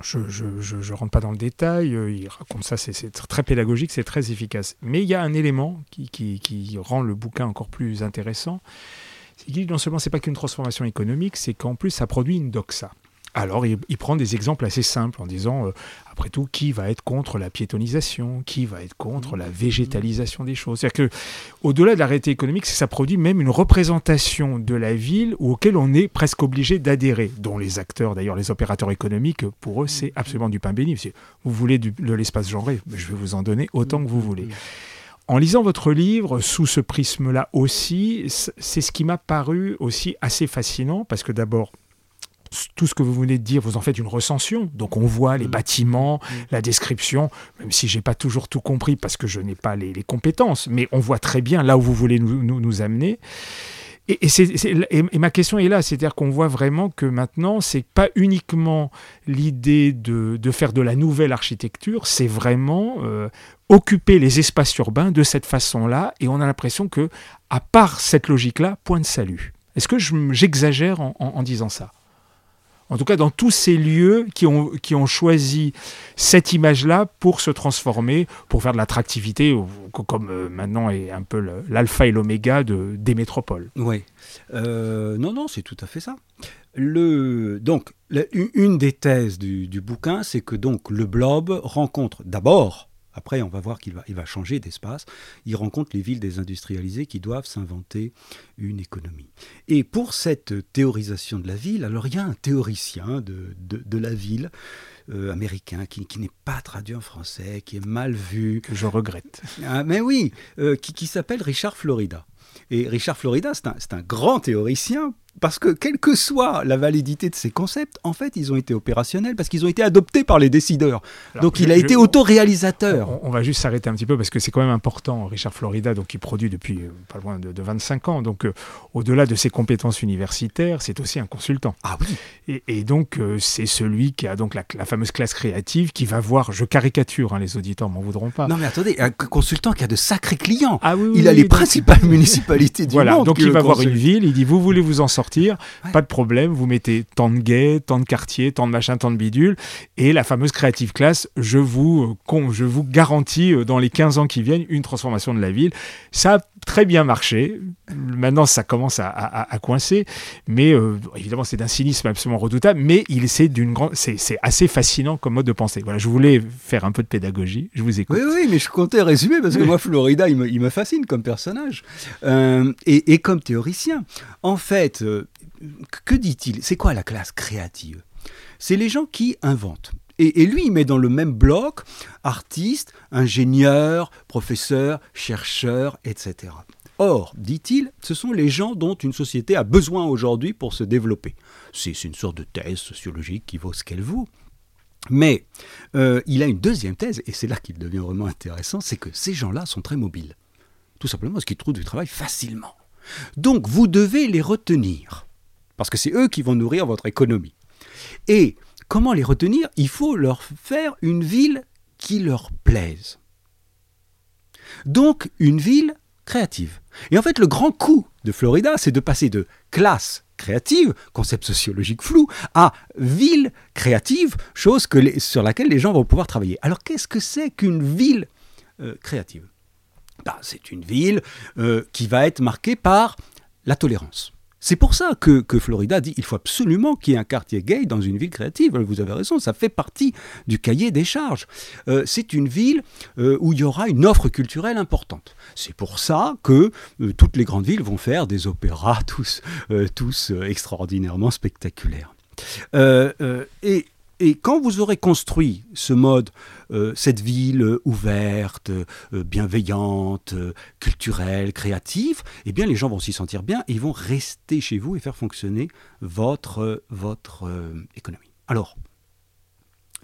Je ne rentre pas dans le détail, il raconte ça, c'est très pédagogique, c'est très efficace. Mais il y a un élément qui, rend le bouquin encore plus intéressant, c'est qu'il non seulement c'est pas qu'une transformation économique, c'est qu'en plus ça produit une doxa. Alors il, prend des exemples assez simples en disant, euh, après tout, qui va être contre la piétonisation, qui va être contre la végétalisation des choses. C'est-à-dire que, au-delà de la réalité économique, ça produit même une représentation de la ville auquel on est presque obligé d'adhérer, dont les acteurs, d'ailleurs les opérateurs économiques, pour eux, c'est absolument du pain béni. Vous voulez de l'espace genré, je vais vous en donner autant que vous voulez. En lisant votre livre, sous ce prisme-là aussi, c'est ce qui m'a paru aussi assez fascinant, parce que d'abord, tout ce que vous venez de dire, vous en faites une recension. Donc on voit les mmh. bâtiments, mmh. la description, même si j'ai pas toujours tout compris parce que je n'ai pas les, compétences, mais on voit très bien là où vous voulez nous, nous, amener. Et, ma question est là, c'est-à-dire qu'on voit vraiment que maintenant, c'est pas uniquement l'idée de, de, faire de la nouvelle architecture, c'est vraiment euh, occuper les espaces urbains de cette façon-là, et on a l'impression que, à part cette logique-là, point de salut. Est-ce que j'exagère en disant ça? En tout cas dans tous ces lieux qui ont, qui ont choisi cette image-là pour se transformer, pour faire de l'attractivité, comme euh, maintenant est un peu l'alpha et l'oméga de, des métropoles. Oui. Euh, non, non, c'est tout à fait ça. Le, donc, une des thèses du, du bouquin, c'est que donc le blob rencontre d'abord après, on va voir qu'il va, il va changer d'espace. Il rencontre les villes désindustrialisées qui doivent s'inventer une économie. Et pour cette théorisation de la ville, alors il y a un théoricien de, de, la ville euh, américain qui, qui n'est pas traduit en français, qui est mal vu. Que je regrette. Ah, mais oui, euh, qui, qui s'appelle Richard Florida. Et Richard Florida, c'est un, un, grand théoricien parce que quelle que soit la validité de ces concepts, en fait, ils ont été opérationnels parce qu'ils ont été adoptés par les décideurs. donc il a été autoréalisateur. On, va juste s'arrêter un petit peu parce que c'est quand même important. Richard Florida, donc, qui produit depuis euh, pas loin de, 25 ans. Donc euh, au-delà de ses compétences universitaires, c'est aussi un consultant. Ah oui. Et, donc euh, c'est celui qui a donc la, fameuse classe créative qui va voir, je caricature, hein, les auditeurs m'en voudront pas. Non mais attendez, un consultant qui a de sacrés clients. Ah oui, il a les principales municipalités du voilà, monde. Donc il va voir une ville, il dit, vous voulez vous en sortir pas de problème, vous mettez tant de gays, tant de quartiers, tant de machin, tant de bidules, et la fameuse Creative Class, je vous, euh, je vous garantis euh, dans les 15 ans qui viennent une transformation de la ville. Ça a très bien marché, maintenant ça commence à, coincer, mais euh, évidemment c'est d'un cynisme absolument redoutable, mais il c'est d'une grande, c'est assez fascinant comme mode de pensée. Voilà, je voulais faire un peu de pédagogie, je vous écoute. Oui, oui, mais je comptais résumer parce que moi Florida, il me, fascine comme personnage et, et, comme théoricien. En fait, que dit-il? C'est quoi la classe créative? C'est les gens qui inventent. Et, lui, il met dans le même bloc artistes, ingénieurs, professeurs, chercheurs, etc. Or, dit-il, ce sont les gens dont une société a besoin aujourd'hui pour se développer. C'est une sorte de thèse sociologique qui vaut ce qu'elle vaut. Mais euh, il a une deuxième thèse, et c'est là qu'il devient vraiment intéressant, c'est que ces gens-là sont très mobiles. Tout simplement parce qu'ils trouvent du travail facilement. Donc vous devez les retenir parce que c'est eux qui vont nourrir votre économie. Et comment les retenir? Il faut leur faire une ville qui leur plaise. Donc une ville créative. Et en fait, le grand coup de Florida, c'est de passer de classe créative, concept sociologique flou, à ville créative, chose sur laquelle les gens vont pouvoir travailler. Alors qu'est-ce que c'est qu'une ville euh, créative? Bah, C'est une ville euh, qui va être marquée par la tolérance. C'est pour ça que, Florida dit il faut absolument qu'il y ait un quartier gay dans une ville créative. Vous avez raison, ça fait partie du cahier des charges. Euh, c'est une ville euh, où il y aura une offre culturelle importante. C'est pour ça que euh, toutes les grandes villes vont faire des opéras tous, tous extraordinairement spectaculaires. et et quand vous aurez construit ce mode, euh, cette ville ouverte, euh, bienveillante, culturelle, créative, eh bien les gens vont s'y sentir bien et ils vont rester chez vous et faire fonctionner votre, votre euh, économie. Alors,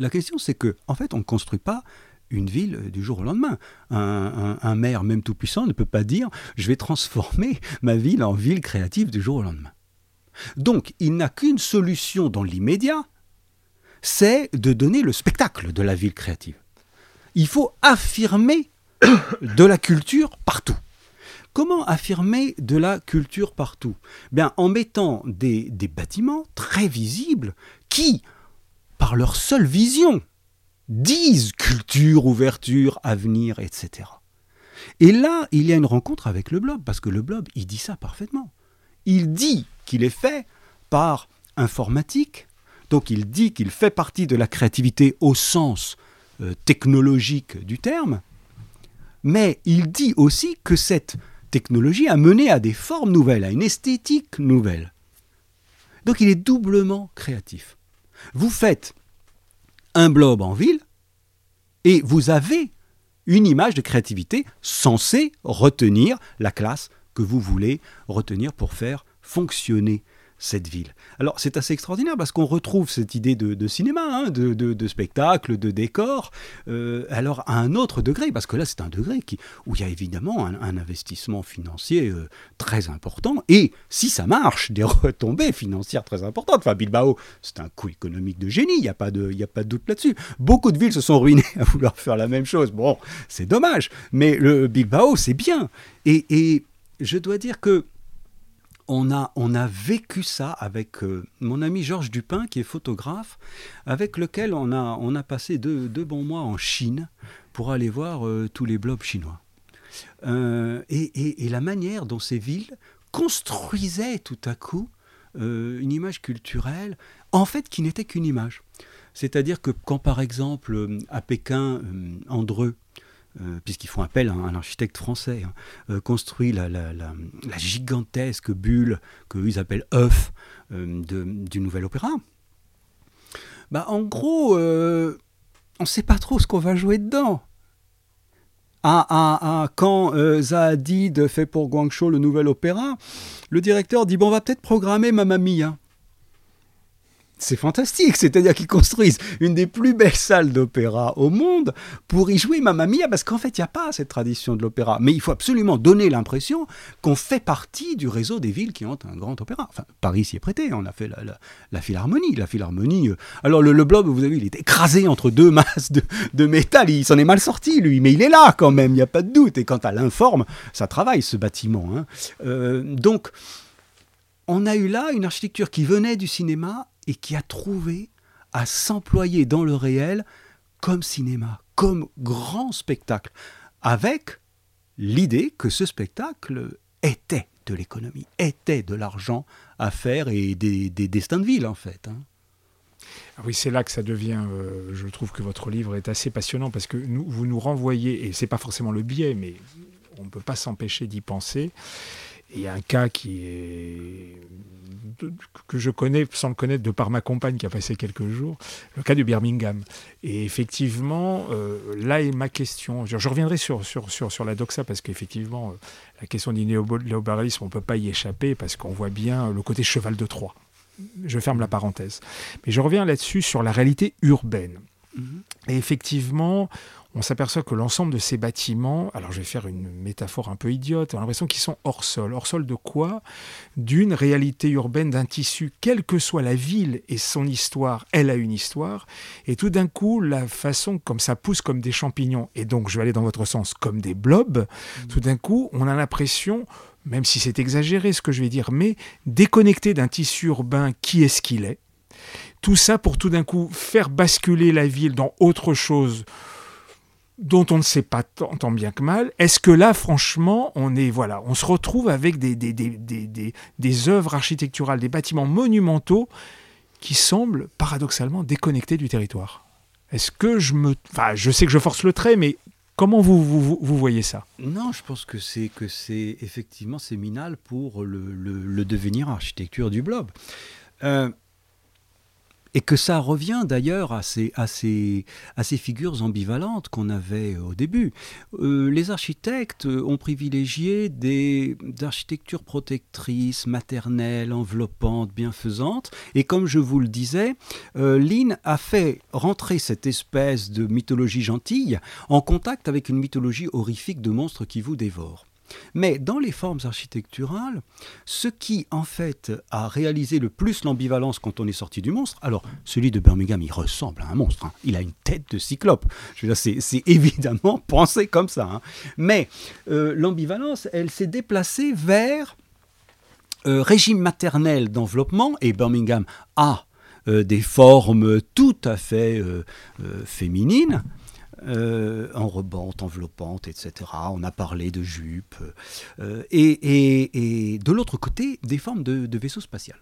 la question c'est que, en fait, on ne construit pas une ville du jour au lendemain. Un, un maire, même tout puissant, ne peut pas dire je vais transformer ma ville en ville créative du jour au lendemain. Donc, il n'a qu'une solution dans l'immédiat, c'est de donner le spectacle de la ville créative. Il faut affirmer de la culture partout. Comment affirmer de la culture partout? Bien, En mettant des, des bâtiments très visibles qui, par leur seule vision, disent culture, ouverture, avenir, etc. Et là, il y a une rencontre avec le blob, parce que le blob, il dit ça parfaitement. Il dit qu'il est fait par informatique, Donc il dit qu'il fait partie de la créativité au sens euh, technologique du terme, mais il dit aussi que cette technologie a mené à des formes nouvelles, à une esthétique nouvelle. Donc il est doublement créatif. Vous faites un blob en ville et vous avez une image de créativité censée retenir la classe que vous voulez retenir pour faire fonctionner cette ville. Alors c'est assez extraordinaire parce qu'on retrouve cette idée de, cinéma, hein, de, spectacle, de décor, euh, alors à un autre degré, parce que là c'est un degré qui, où il y a évidemment un, investissement financier euh, très important, et si ça marche, des retombées financières très importantes. Enfin Bilbao, c'est un coup économique de génie, il n'y a, pas de, a pas de doute là-dessus. Beaucoup de villes se sont ruinées à vouloir faire la même chose. Bon, c'est dommage, mais le Bilbao c'est bien. Et, et je dois dire que on a, vécu ça avec euh, mon ami Georges Dupin, qui est photographe, avec lequel on a, passé deux, bons mois en Chine pour aller voir euh, tous les blobs chinois. Euh, et, la manière dont ces villes construisaient tout à coup une image culturelle, en fait, qui n'était qu'une image. C'est-à-dire que quand, par exemple, à Pékin, Andreu, euh, puisqu'ils font appel à un architecte français, hein, euh, construit la, gigantesque bulle qu'ils appellent œuf euh, du nouvel opéra. Bah, en gros, on ne sait pas trop ce qu'on va jouer dedans. Ah, ah, ah, quand Zahadid fait pour Guangzhou le nouvel opéra, le directeur dit Bon, on va peut-être programmer Mamma Mia c'est fantastique, c'est-à-dire qu'ils construisent une des plus belles salles d'opéra au monde pour y jouer Mamma Mia, parce qu'en fait, il n'y a pas cette tradition de l'opéra. Mais il faut absolument donner l'impression qu'on fait partie du réseau des villes qui ont un grand opéra. Enfin, Paris s'y est prêté, on a fait la, Philharmonie. La Philharmonie, euh, alors le, blob, vous avez vu, il est écrasé entre deux masses de, métal, il s'en est mal sorti, lui, mais il est là quand même, il n'y a pas de doute. Et quant à l'informe, ça travaille ce bâtiment. Hein. Euh, donc, on a eu là une architecture qui venait du cinéma et qui a trouvé à s'employer dans le réel comme cinéma, comme grand spectacle, avec l'idée que ce spectacle était de l'économie, était de l'argent à faire et des, destins de ville en fait. Hein. Ah oui, c'est là que ça devient. Euh, je trouve que votre livre est assez passionnant parce que vous nous renvoyez, et c'est pas forcément le biais, mais on ne peut pas s'empêcher d'y penser. Il y a un cas qui est que je connais sans le connaître de par ma compagne qui a passé quelques jours, le cas de Birmingham. Et effectivement, euh, là est ma question. Je, reviendrai sur, sur, sur, sur, la doxa parce qu'effectivement, euh, la question du néolibéralisme, on ne peut pas y échapper parce qu'on voit bien le côté cheval de Troie. Je ferme la parenthèse. Mais je reviens là-dessus sur la réalité urbaine. Mm-hmm. Et effectivement, on s'aperçoit que l'ensemble de ces bâtiments, alors je vais faire une métaphore un peu idiote, on a l'impression qu'ils sont hors sol. Hors sol de quoi? D'une réalité urbaine, d'un tissu, quelle que soit la ville et son histoire, elle a une histoire. Et tout d'un coup, la façon comme ça pousse comme des champignons, et donc je vais aller dans votre sens, comme des blobs, mmh. tout d'un coup, on a l'impression même si c'est exagéré ce que je vais dire, mais déconnecté d'un tissu urbain qui est ce qu'il est. Tout ça pour tout d'un coup faire basculer la ville dans autre chose dont on ne sait pas tant, bien que mal. Est-ce que là, franchement, on est voilà, on se retrouve avec des, des, des, des, œuvres architecturales, des bâtiments monumentaux qui semblent paradoxalement déconnectés du territoire? Est-ce que je me... Enfin, je sais que je force le trait, mais comment vous, vous, vous voyez ça? Non, je pense que c'est que c'est effectivement séminal pour le, le, devenir architecture du blob. Euh, et que ça revient d'ailleurs à ces, à, ces, figures ambivalentes qu'on avait au début. Euh, les architectes ont privilégié des architectures protectrices, maternelles, enveloppantes, bienfaisantes. Et comme je vous le disais, euh, Lynn a fait rentrer cette espèce de mythologie gentille en contact avec une mythologie horrifique de monstres qui vous dévorent. Mais dans les formes architecturales, ce qui en fait a réalisé le plus l'ambivalence quand on est sorti du monstre, alors celui de Birmingham, il ressemble à un monstre, hein. il a une tête de cyclope, c'est évidemment pensé comme ça. Hein. Mais euh, l'ambivalence, elle s'est déplacée vers euh, régime maternel d'enveloppement, et Birmingham a euh, des formes tout à fait féminines, euh, enrobante, enveloppante, etc. On a parlé de jupe. Euh, et, de l'autre côté, des formes de, vaisseaux spatial.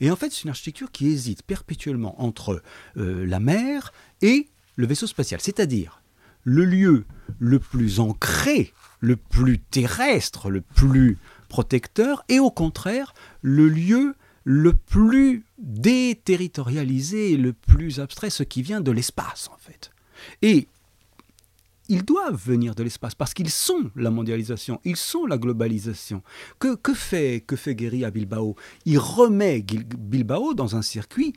Et en fait, c'est une architecture qui hésite perpétuellement entre euh, la mer et le vaisseau spatial, c'est-à-dire le lieu le plus ancré, le plus terrestre, le plus protecteur, et au contraire, le lieu le plus déterritorialisé, le plus abstrait, ce qui vient de l'espace en fait. Et ils doivent venir de l'espace parce qu'ils sont la mondialisation, ils sont la globalisation. Que, que fait que fait Bilbao? Il remet Bilbao dans un circuit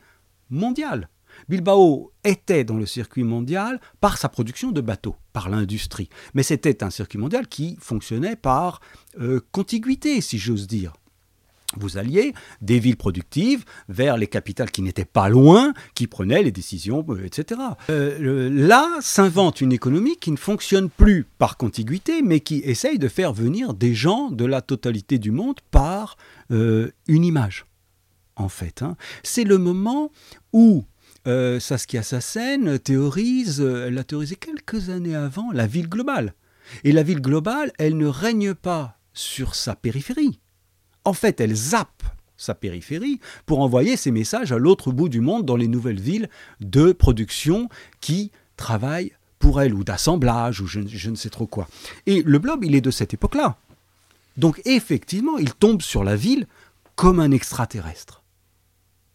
mondial. Bilbao était dans le circuit mondial par sa production de bateaux, par l'industrie. Mais c'était un circuit mondial qui fonctionnait par euh, contiguïté, si j'ose dire vous alliez des villes productives vers les capitales qui n'étaient pas loin, qui prenaient les décisions, euh, etc. Euh, là s'invente une économie qui ne fonctionne plus par contiguïté, mais qui essaye de faire venir des gens de la totalité du monde par euh, une image, en fait. Hein. C'est le moment où Saskia Sassen théorise, elle a théorisé quelques années avant, la ville globale. Et la ville globale, elle ne règne pas sur sa périphérie en fait, elle zappe sa périphérie pour envoyer ses messages à l'autre bout du monde dans les nouvelles villes de production qui travaillent pour elle, ou d'assemblage, ou je, ne sais trop quoi. Et le blob, il est de cette époque-là. Donc effectivement, il tombe sur la ville comme un extraterrestre,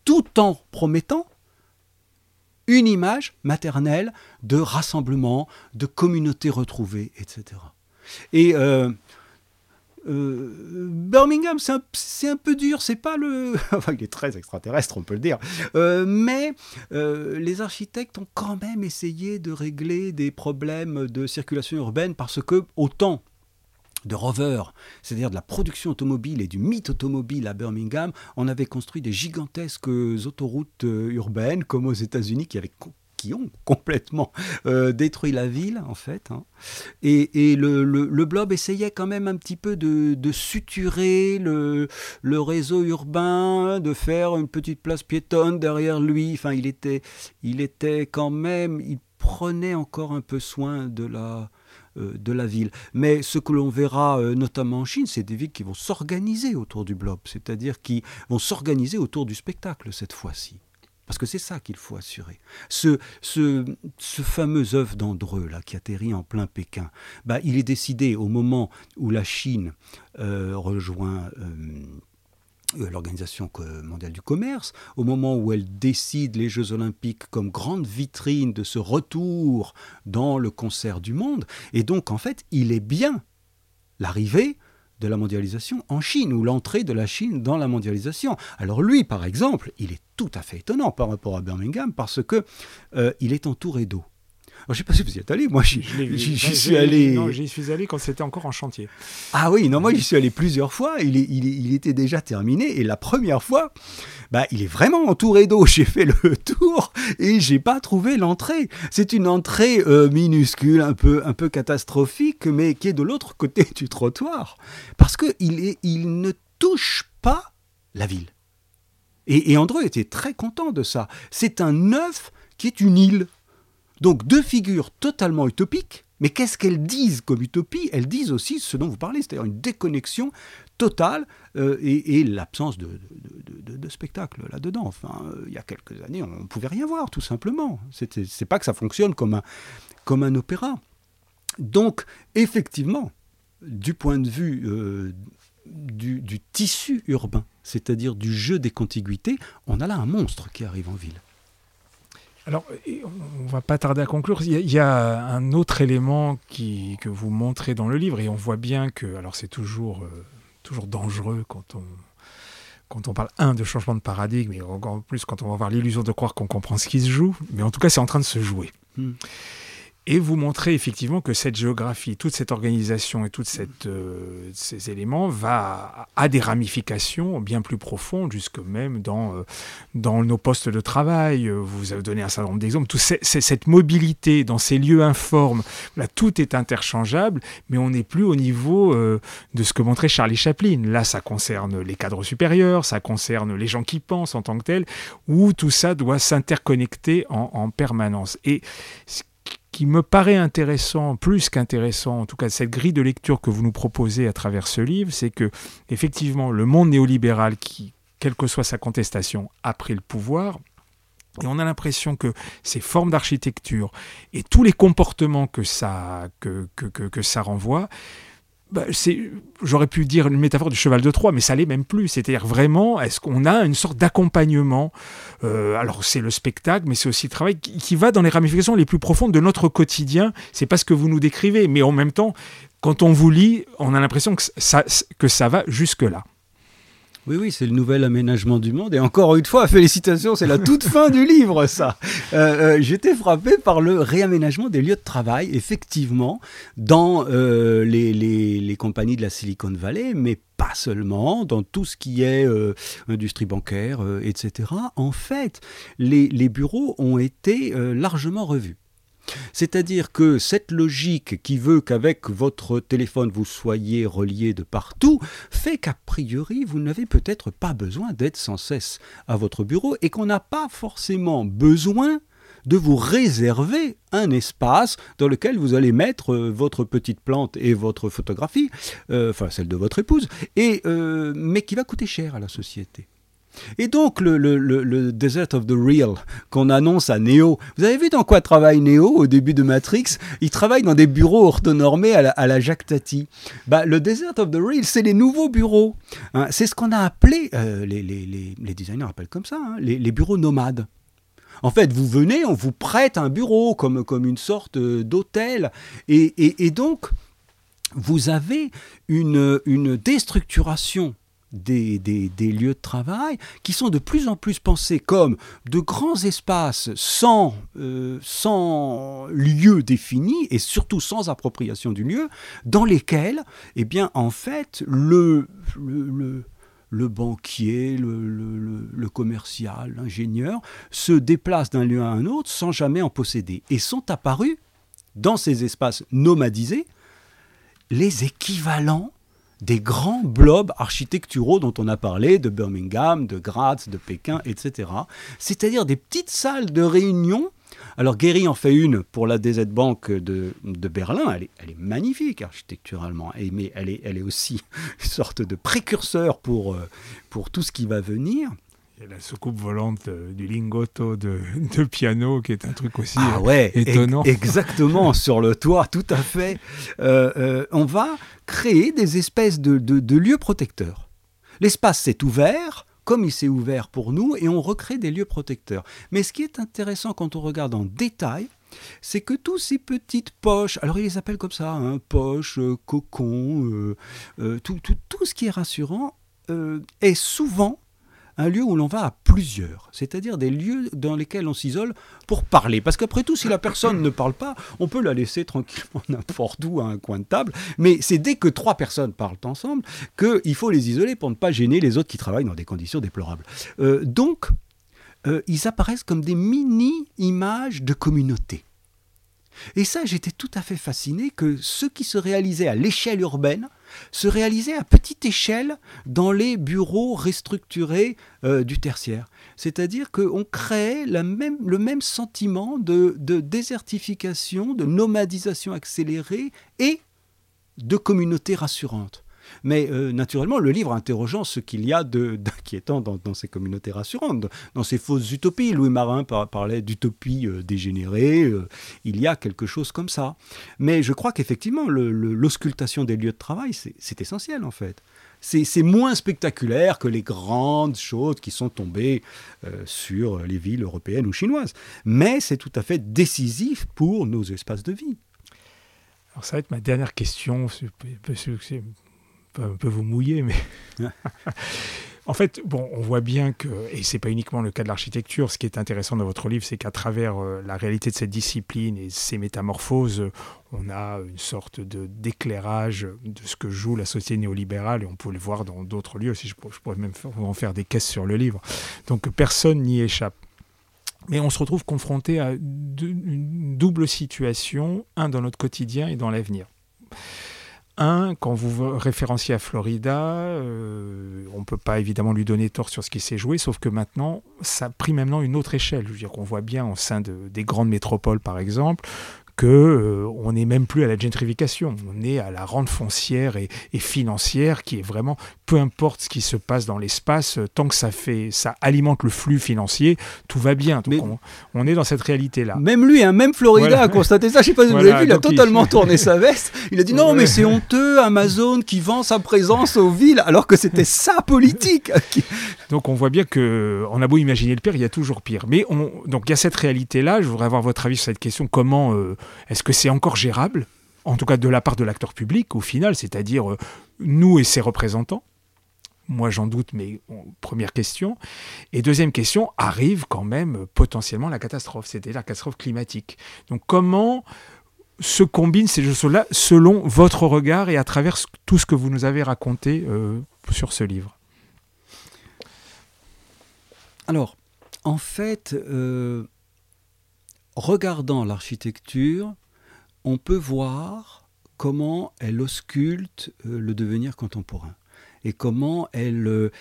tout en promettant une image maternelle de rassemblement, de communauté retrouvée, etc. Et euh, Birmingham, c'est un, peu dur, c'est pas le. Enfin, il est très extraterrestre, on peut le dire. Euh, mais euh, les architectes ont quand même essayé de régler des problèmes de circulation urbaine parce que, autant de rover, c'est-à-dire de la production automobile et du mythe automobile à Birmingham, on avait construit des gigantesques autoroutes urbaines comme aux États-Unis qui avaient qui ont complètement euh, détruit la ville, en fait. Hein. Et, le, blob essayait quand même un petit peu de, suturer le, réseau urbain, de faire une petite place piétonne derrière lui. Enfin, il était, il était quand même, il prenait encore un peu soin de la, euh, de la ville. Mais ce que l'on verra euh, notamment en Chine, c'est des villes qui vont s'organiser autour du blob, c'est-à-dire qui vont s'organiser autour du spectacle cette fois-ci. Parce que c'est ça qu'il faut assurer. Ce, fameux œuf d'Andreux là, qui atterrit en plein Pékin, bah, il est décidé au moment où la Chine euh, rejoint euh, euh, l'Organisation mondiale du commerce, au moment où elle décide les Jeux olympiques comme grande vitrine de ce retour dans le concert du monde. Et donc, en fait, il est bien l'arrivée de la mondialisation en Chine, ou l'entrée de la Chine dans la mondialisation. Alors lui, par exemple, il est tout à fait étonnant par rapport à Birmingham, parce que euh, il est entouré d'eau. Je ne sais pas si vous y êtes allé, moi j'y suis allé. Non, j'y suis allé quand c'était encore en chantier. Ah oui, non, moi j'y suis allé plusieurs fois, il, il, était déjà terminé, et la première fois, bah, il est vraiment entouré d'eau. J'ai fait le tour et j'ai pas trouvé l'entrée. C'est une entrée euh, minuscule, un peu, un peu catastrophique, mais qui est de l'autre côté du trottoir. Parce qu'il il ne touche pas la ville. Et, et était très content de ça. C'est un œuf qui est une île. Donc deux figures totalement utopiques, mais qu'est-ce qu'elles disent comme utopie? Elles disent aussi ce dont vous parlez, c'est-à-dire une déconnexion totale euh, et, l'absence de, spectacle là-dedans. Enfin, euh, il y a quelques années, on ne pouvait rien voir, tout simplement. C'est pas que ça fonctionne comme un, opéra. Donc, effectivement, du point de vue euh, du, du tissu urbain, c'est-à-dire du jeu des contiguïtés, on a là un monstre qui arrive en ville. Alors, on va pas tarder à conclure. Il y, a, un autre élément que vous montrez dans le livre, et on voit bien que, alors c'est toujours, euh, dangereux quand on, parle, un, de changement de paradigme, et encore plus quand on va avoir l'illusion de croire qu'on comprend ce qui se joue, mais en tout cas, c'est en train de se jouer. Hmm et vous montrez effectivement que cette géographie, toute cette organisation et tous euh, ces éléments va à, des ramifications bien plus profondes, jusque même dans, euh, dans nos postes de travail. Vous avez donné un certain nombre d'exemples. Tout cette mobilité dans ces lieux informes, là, tout est interchangeable, mais on n'est plus au niveau euh, de ce que montrait Charlie Chaplin. Là, ça concerne les cadres supérieurs, ça concerne les gens qui pensent en tant que tels, où tout ça doit s'interconnecter en, en permanence. Et me paraît intéressant, plus qu'intéressant, en tout cas cette grille de lecture que vous nous proposez à travers ce livre, c'est que effectivement le monde néolibéral qui quelle que soit sa contestation, a pris le pouvoir. Et on a l'impression que ces formes d'architecture et tous les comportements que ça, que ça renvoie, bah, j'aurais pu dire une métaphore du cheval de Troie, mais ça l'est même plus. C'est-à-dire vraiment, est-ce qu'on a une sorte d'accompagnement euh, Alors c'est le spectacle, mais c'est aussi le travail qui, va dans les ramifications les plus profondes de notre quotidien. C'est pas ce que vous nous décrivez, mais en même temps, quand on vous lit, on a l'impression que ça, que ça va jusque là. Oui, oui, c'est le nouvel aménagement du monde. Et encore une fois, félicitations, c'est la toute fin du livre, ça. Euh, euh, j'étais frappé par le réaménagement des lieux de travail, effectivement, dans euh, les, compagnies de la Silicon Valley, mais pas seulement, dans tout ce qui est industrie bancaire, etc. En fait, les, les, bureaux ont été largement revus. C'est-à-dire que cette logique qui veut qu'avec votre téléphone vous soyez relié de partout fait qu'a priori vous n'avez peut-être pas besoin d'être sans cesse à votre bureau et qu'on n'a pas forcément besoin de vous réserver un espace dans lequel vous allez mettre euh, votre petite plante et votre photographie, euh, enfin celle de votre épouse, et, euh, mais qui va coûter cher à la société. Et donc, le, Desert of the Real qu'on annonce à Neo, vous avez vu dans quoi travaille Neo au début de Matrix? Il travaille dans des bureaux orthonormés à la, à la Jacques Tati. Bah, le Desert of the Real, c'est les nouveaux bureaux. Hein. c'est ce qu'on a appelé, euh, les, les, designers appellent comme ça, hein, les, bureaux nomades. En fait, vous venez, on vous prête un bureau comme, comme une sorte euh, d'hôtel. Et, et, donc, vous avez une, une déstructuration des, lieux de travail qui sont de plus en plus pensés comme de grands espaces sans, euh, lieu défini et surtout sans appropriation du lieu, dans lesquels, eh bien, en fait, le, le, banquier, le, le commercial, l'ingénieur se déplacent d'un lieu à un autre sans jamais en posséder et sont apparus dans ces espaces nomadisés les équivalents des grands blobs architecturaux dont on a parlé, de Birmingham, de Graz, de Pékin, etc. C'est-à-dire des petites salles de réunion. Alors Guéry en fait une pour la DZ Bank de, Berlin, elle est, magnifique architecturalement, mais elle est, elle est aussi une sorte de précurseur pour, euh, pour tout ce qui va venir. La soucoupe volante du lingotto de, piano qui est un truc aussi ah ouais, étonnant. exactement, sur le toit, tout à fait. Euh, euh, on va créer des espèces de, de lieux protecteurs. L'espace s'est ouvert, comme il s'est ouvert pour nous, et on recrée des lieux protecteurs. Mais ce qui est intéressant quand on regarde en détail, c'est que tous ces petites poches, alors ils les appellent comme ça, hein, poches, euh, cocons, tout, tout, tout, ce qui est rassurant, est souvent un lieu où l'on va à plusieurs, c'est-à-dire des lieux dans lesquels on s'isole pour parler. Parce qu'après tout, si la personne ne parle pas, on peut la laisser tranquillement n'importe où à un coin de table, mais c'est dès que trois personnes parlent ensemble qu'il faut les isoler pour ne pas gêner les autres qui travaillent dans des conditions déplorables. Euh, donc, euh, ils apparaissent comme des mini-images de communauté. Et ça, j'étais tout à fait fasciné que ce qui se réalisait à l'échelle urbaine se réalisait à petite échelle dans les bureaux restructurés euh, du tertiaire. C'est-à-dire qu'on créait le même sentiment de, de désertification, de nomadisation accélérée et de communauté rassurante. Mais euh, naturellement, le livre interrogeant ce qu'il y a d'inquiétant dans, ces communautés rassurantes, dans ces fausses utopies. Louis Marin parlait d'utopie euh, dégénérée, euh, il y a quelque chose comme ça. Mais je crois qu'effectivement, l'auscultation des lieux de travail, c'est essentiel en fait. C'est moins spectaculaire que les grandes choses qui sont tombées sur les villes européennes ou chinoises. Mais c'est tout à fait décisif pour nos espaces de vie. Alors ça va être ma dernière question un peu vous mouiller, mais. en fait, bon, on voit bien que, et c'est pas uniquement le cas de l'architecture, ce qui est intéressant dans votre livre, c'est qu'à travers euh, la réalité de cette discipline et ses métamorphoses, on a une sorte de d'éclairage de ce que joue la société néolibérale, et on peut le voir dans d'autres lieux. Si je, pourrais même en faire des caisses sur le livre. Donc personne n'y échappe. Mais on se retrouve confronté à une double situation, un dans notre quotidien et dans l'avenir. Un, quand vous référenciez à Florida, euh, on ne peut pas évidemment lui donner tort sur ce qui s'est joué, sauf que maintenant, ça a pris maintenant une autre échelle. Je veux dire voit bien au sein de, des grandes métropoles, par exemple, que euh, on n'est même plus à la gentrification, on est à la rente foncière et, financière qui est vraiment, peu importe ce qui se passe dans l'espace, euh, tant que ça fait, ça alimente le flux financier, tout va bien. Donc on, est dans cette réalité-là. Même lui, hein, même Florida a constaté ça. Je sais pas si vous l'avez vu, il a totalement tourné sa veste. Il a dit non, mais c'est honteux, Amazon qui vend sa présence aux villes, alors que c'était sa politique. donc on voit bien que on a beau imaginer le pire, il y a toujours pire. Mais on, donc il y a cette réalité-là. Je voudrais avoir votre avis sur cette question. Comment euh, est-ce que c'est encore gérable, en tout cas de la part de l'acteur public au final, c'est-à-dire euh, nous et ses représentants? Moi j'en doute, mais première question. Et deuxième question, arrive quand même euh, potentiellement la catastrophe, c'est-à-dire la catastrophe climatique. Donc comment se combinent ces choses-là selon votre regard et à travers tout ce que vous nous avez raconté sur ce livre? Alors, en fait, regardant l'architecture, on peut voir comment elle ausculte euh, le devenir contemporain et comment elle euh,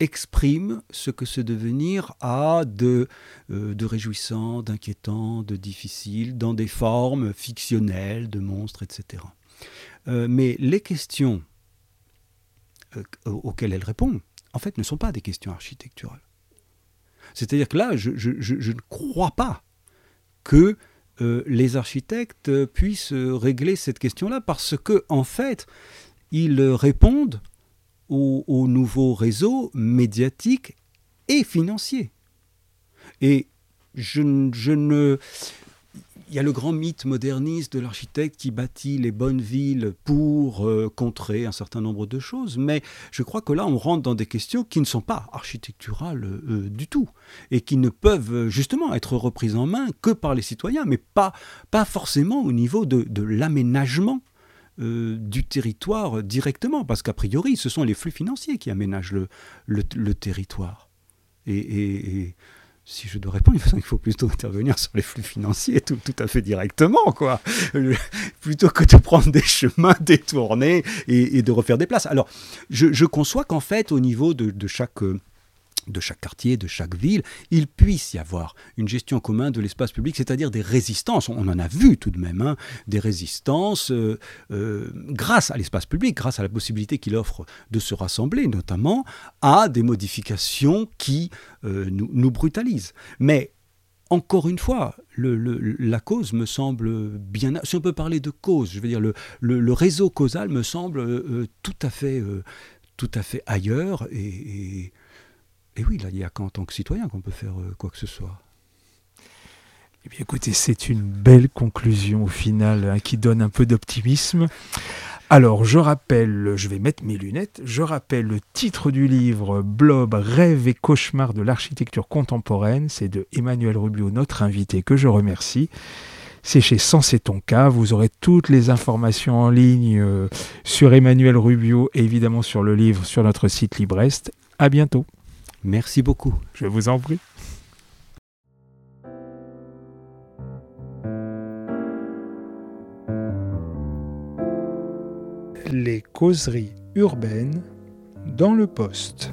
exprime ce que ce devenir a de, euh, de réjouissant, d'inquiétant, de difficile, dans des formes fictionnelles, de monstres, etc. mais les questions auxquelles elle répond, en fait, ne sont pas des questions architecturales. C'est-à-dire que là, je ne crois pas que euh, les architectes puissent régler cette question-là parce que en fait, ils répondent aux, nouveaux réseaux médiatiques et financiers. Et je ne il y a le grand mythe moderniste de l'architecte qui bâtit les bonnes villes pour euh, contrer un certain nombre de choses, mais je crois que là, on rentre dans des questions qui ne sont pas architecturales euh, du tout, et qui ne peuvent euh, justement être reprises en main que par les citoyens, mais pas, pas forcément au niveau de, l'aménagement du territoire directement, parce qu'a priori, ce sont les flux financiers qui aménagent le, territoire. et, si je dois répondre, il faut plutôt intervenir sur les flux financiers tout, à fait directement, quoi. plutôt que de prendre des chemins détournés et, de refaire des places. Alors, je, conçois qu'en fait, au niveau de, chaque euh, de chaque quartier, de chaque ville, il puisse y avoir une gestion commune de l'espace public, c'est-à-dire des résistances. On en a vu tout de même, hein, des résistances euh, euh, grâce à l'espace public, grâce à la possibilité qu'il offre de se rassembler, notamment à des modifications qui euh, nous, brutalisent. Mais encore une fois, la cause me semble bien. Si on peut parler de cause, je veux dire, le, réseau causal me semble tout à fait, tout à fait ailleurs et et oui, là, il n'y a qu'en tant que citoyen qu'on peut faire euh, quoi que ce soit. Eh bien, écoutez, c'est une belle conclusion au final hein, qui donne un peu d'optimisme. Alors, je rappelle, je vais mettre mes lunettes, je rappelle le titre du livre Blob, rêve et cauchemar de l'architecture contemporaine. C'est de Emmanuel Rubio, notre invité, que je remercie. C'est chez Sensé Tonka. Vous aurez toutes les informations en ligne euh, sur Emmanuel Rubio et évidemment sur le livre sur notre site Librest. À bientôt. Merci beaucoup. Je vous en prie. Les causeries urbaines dans le poste.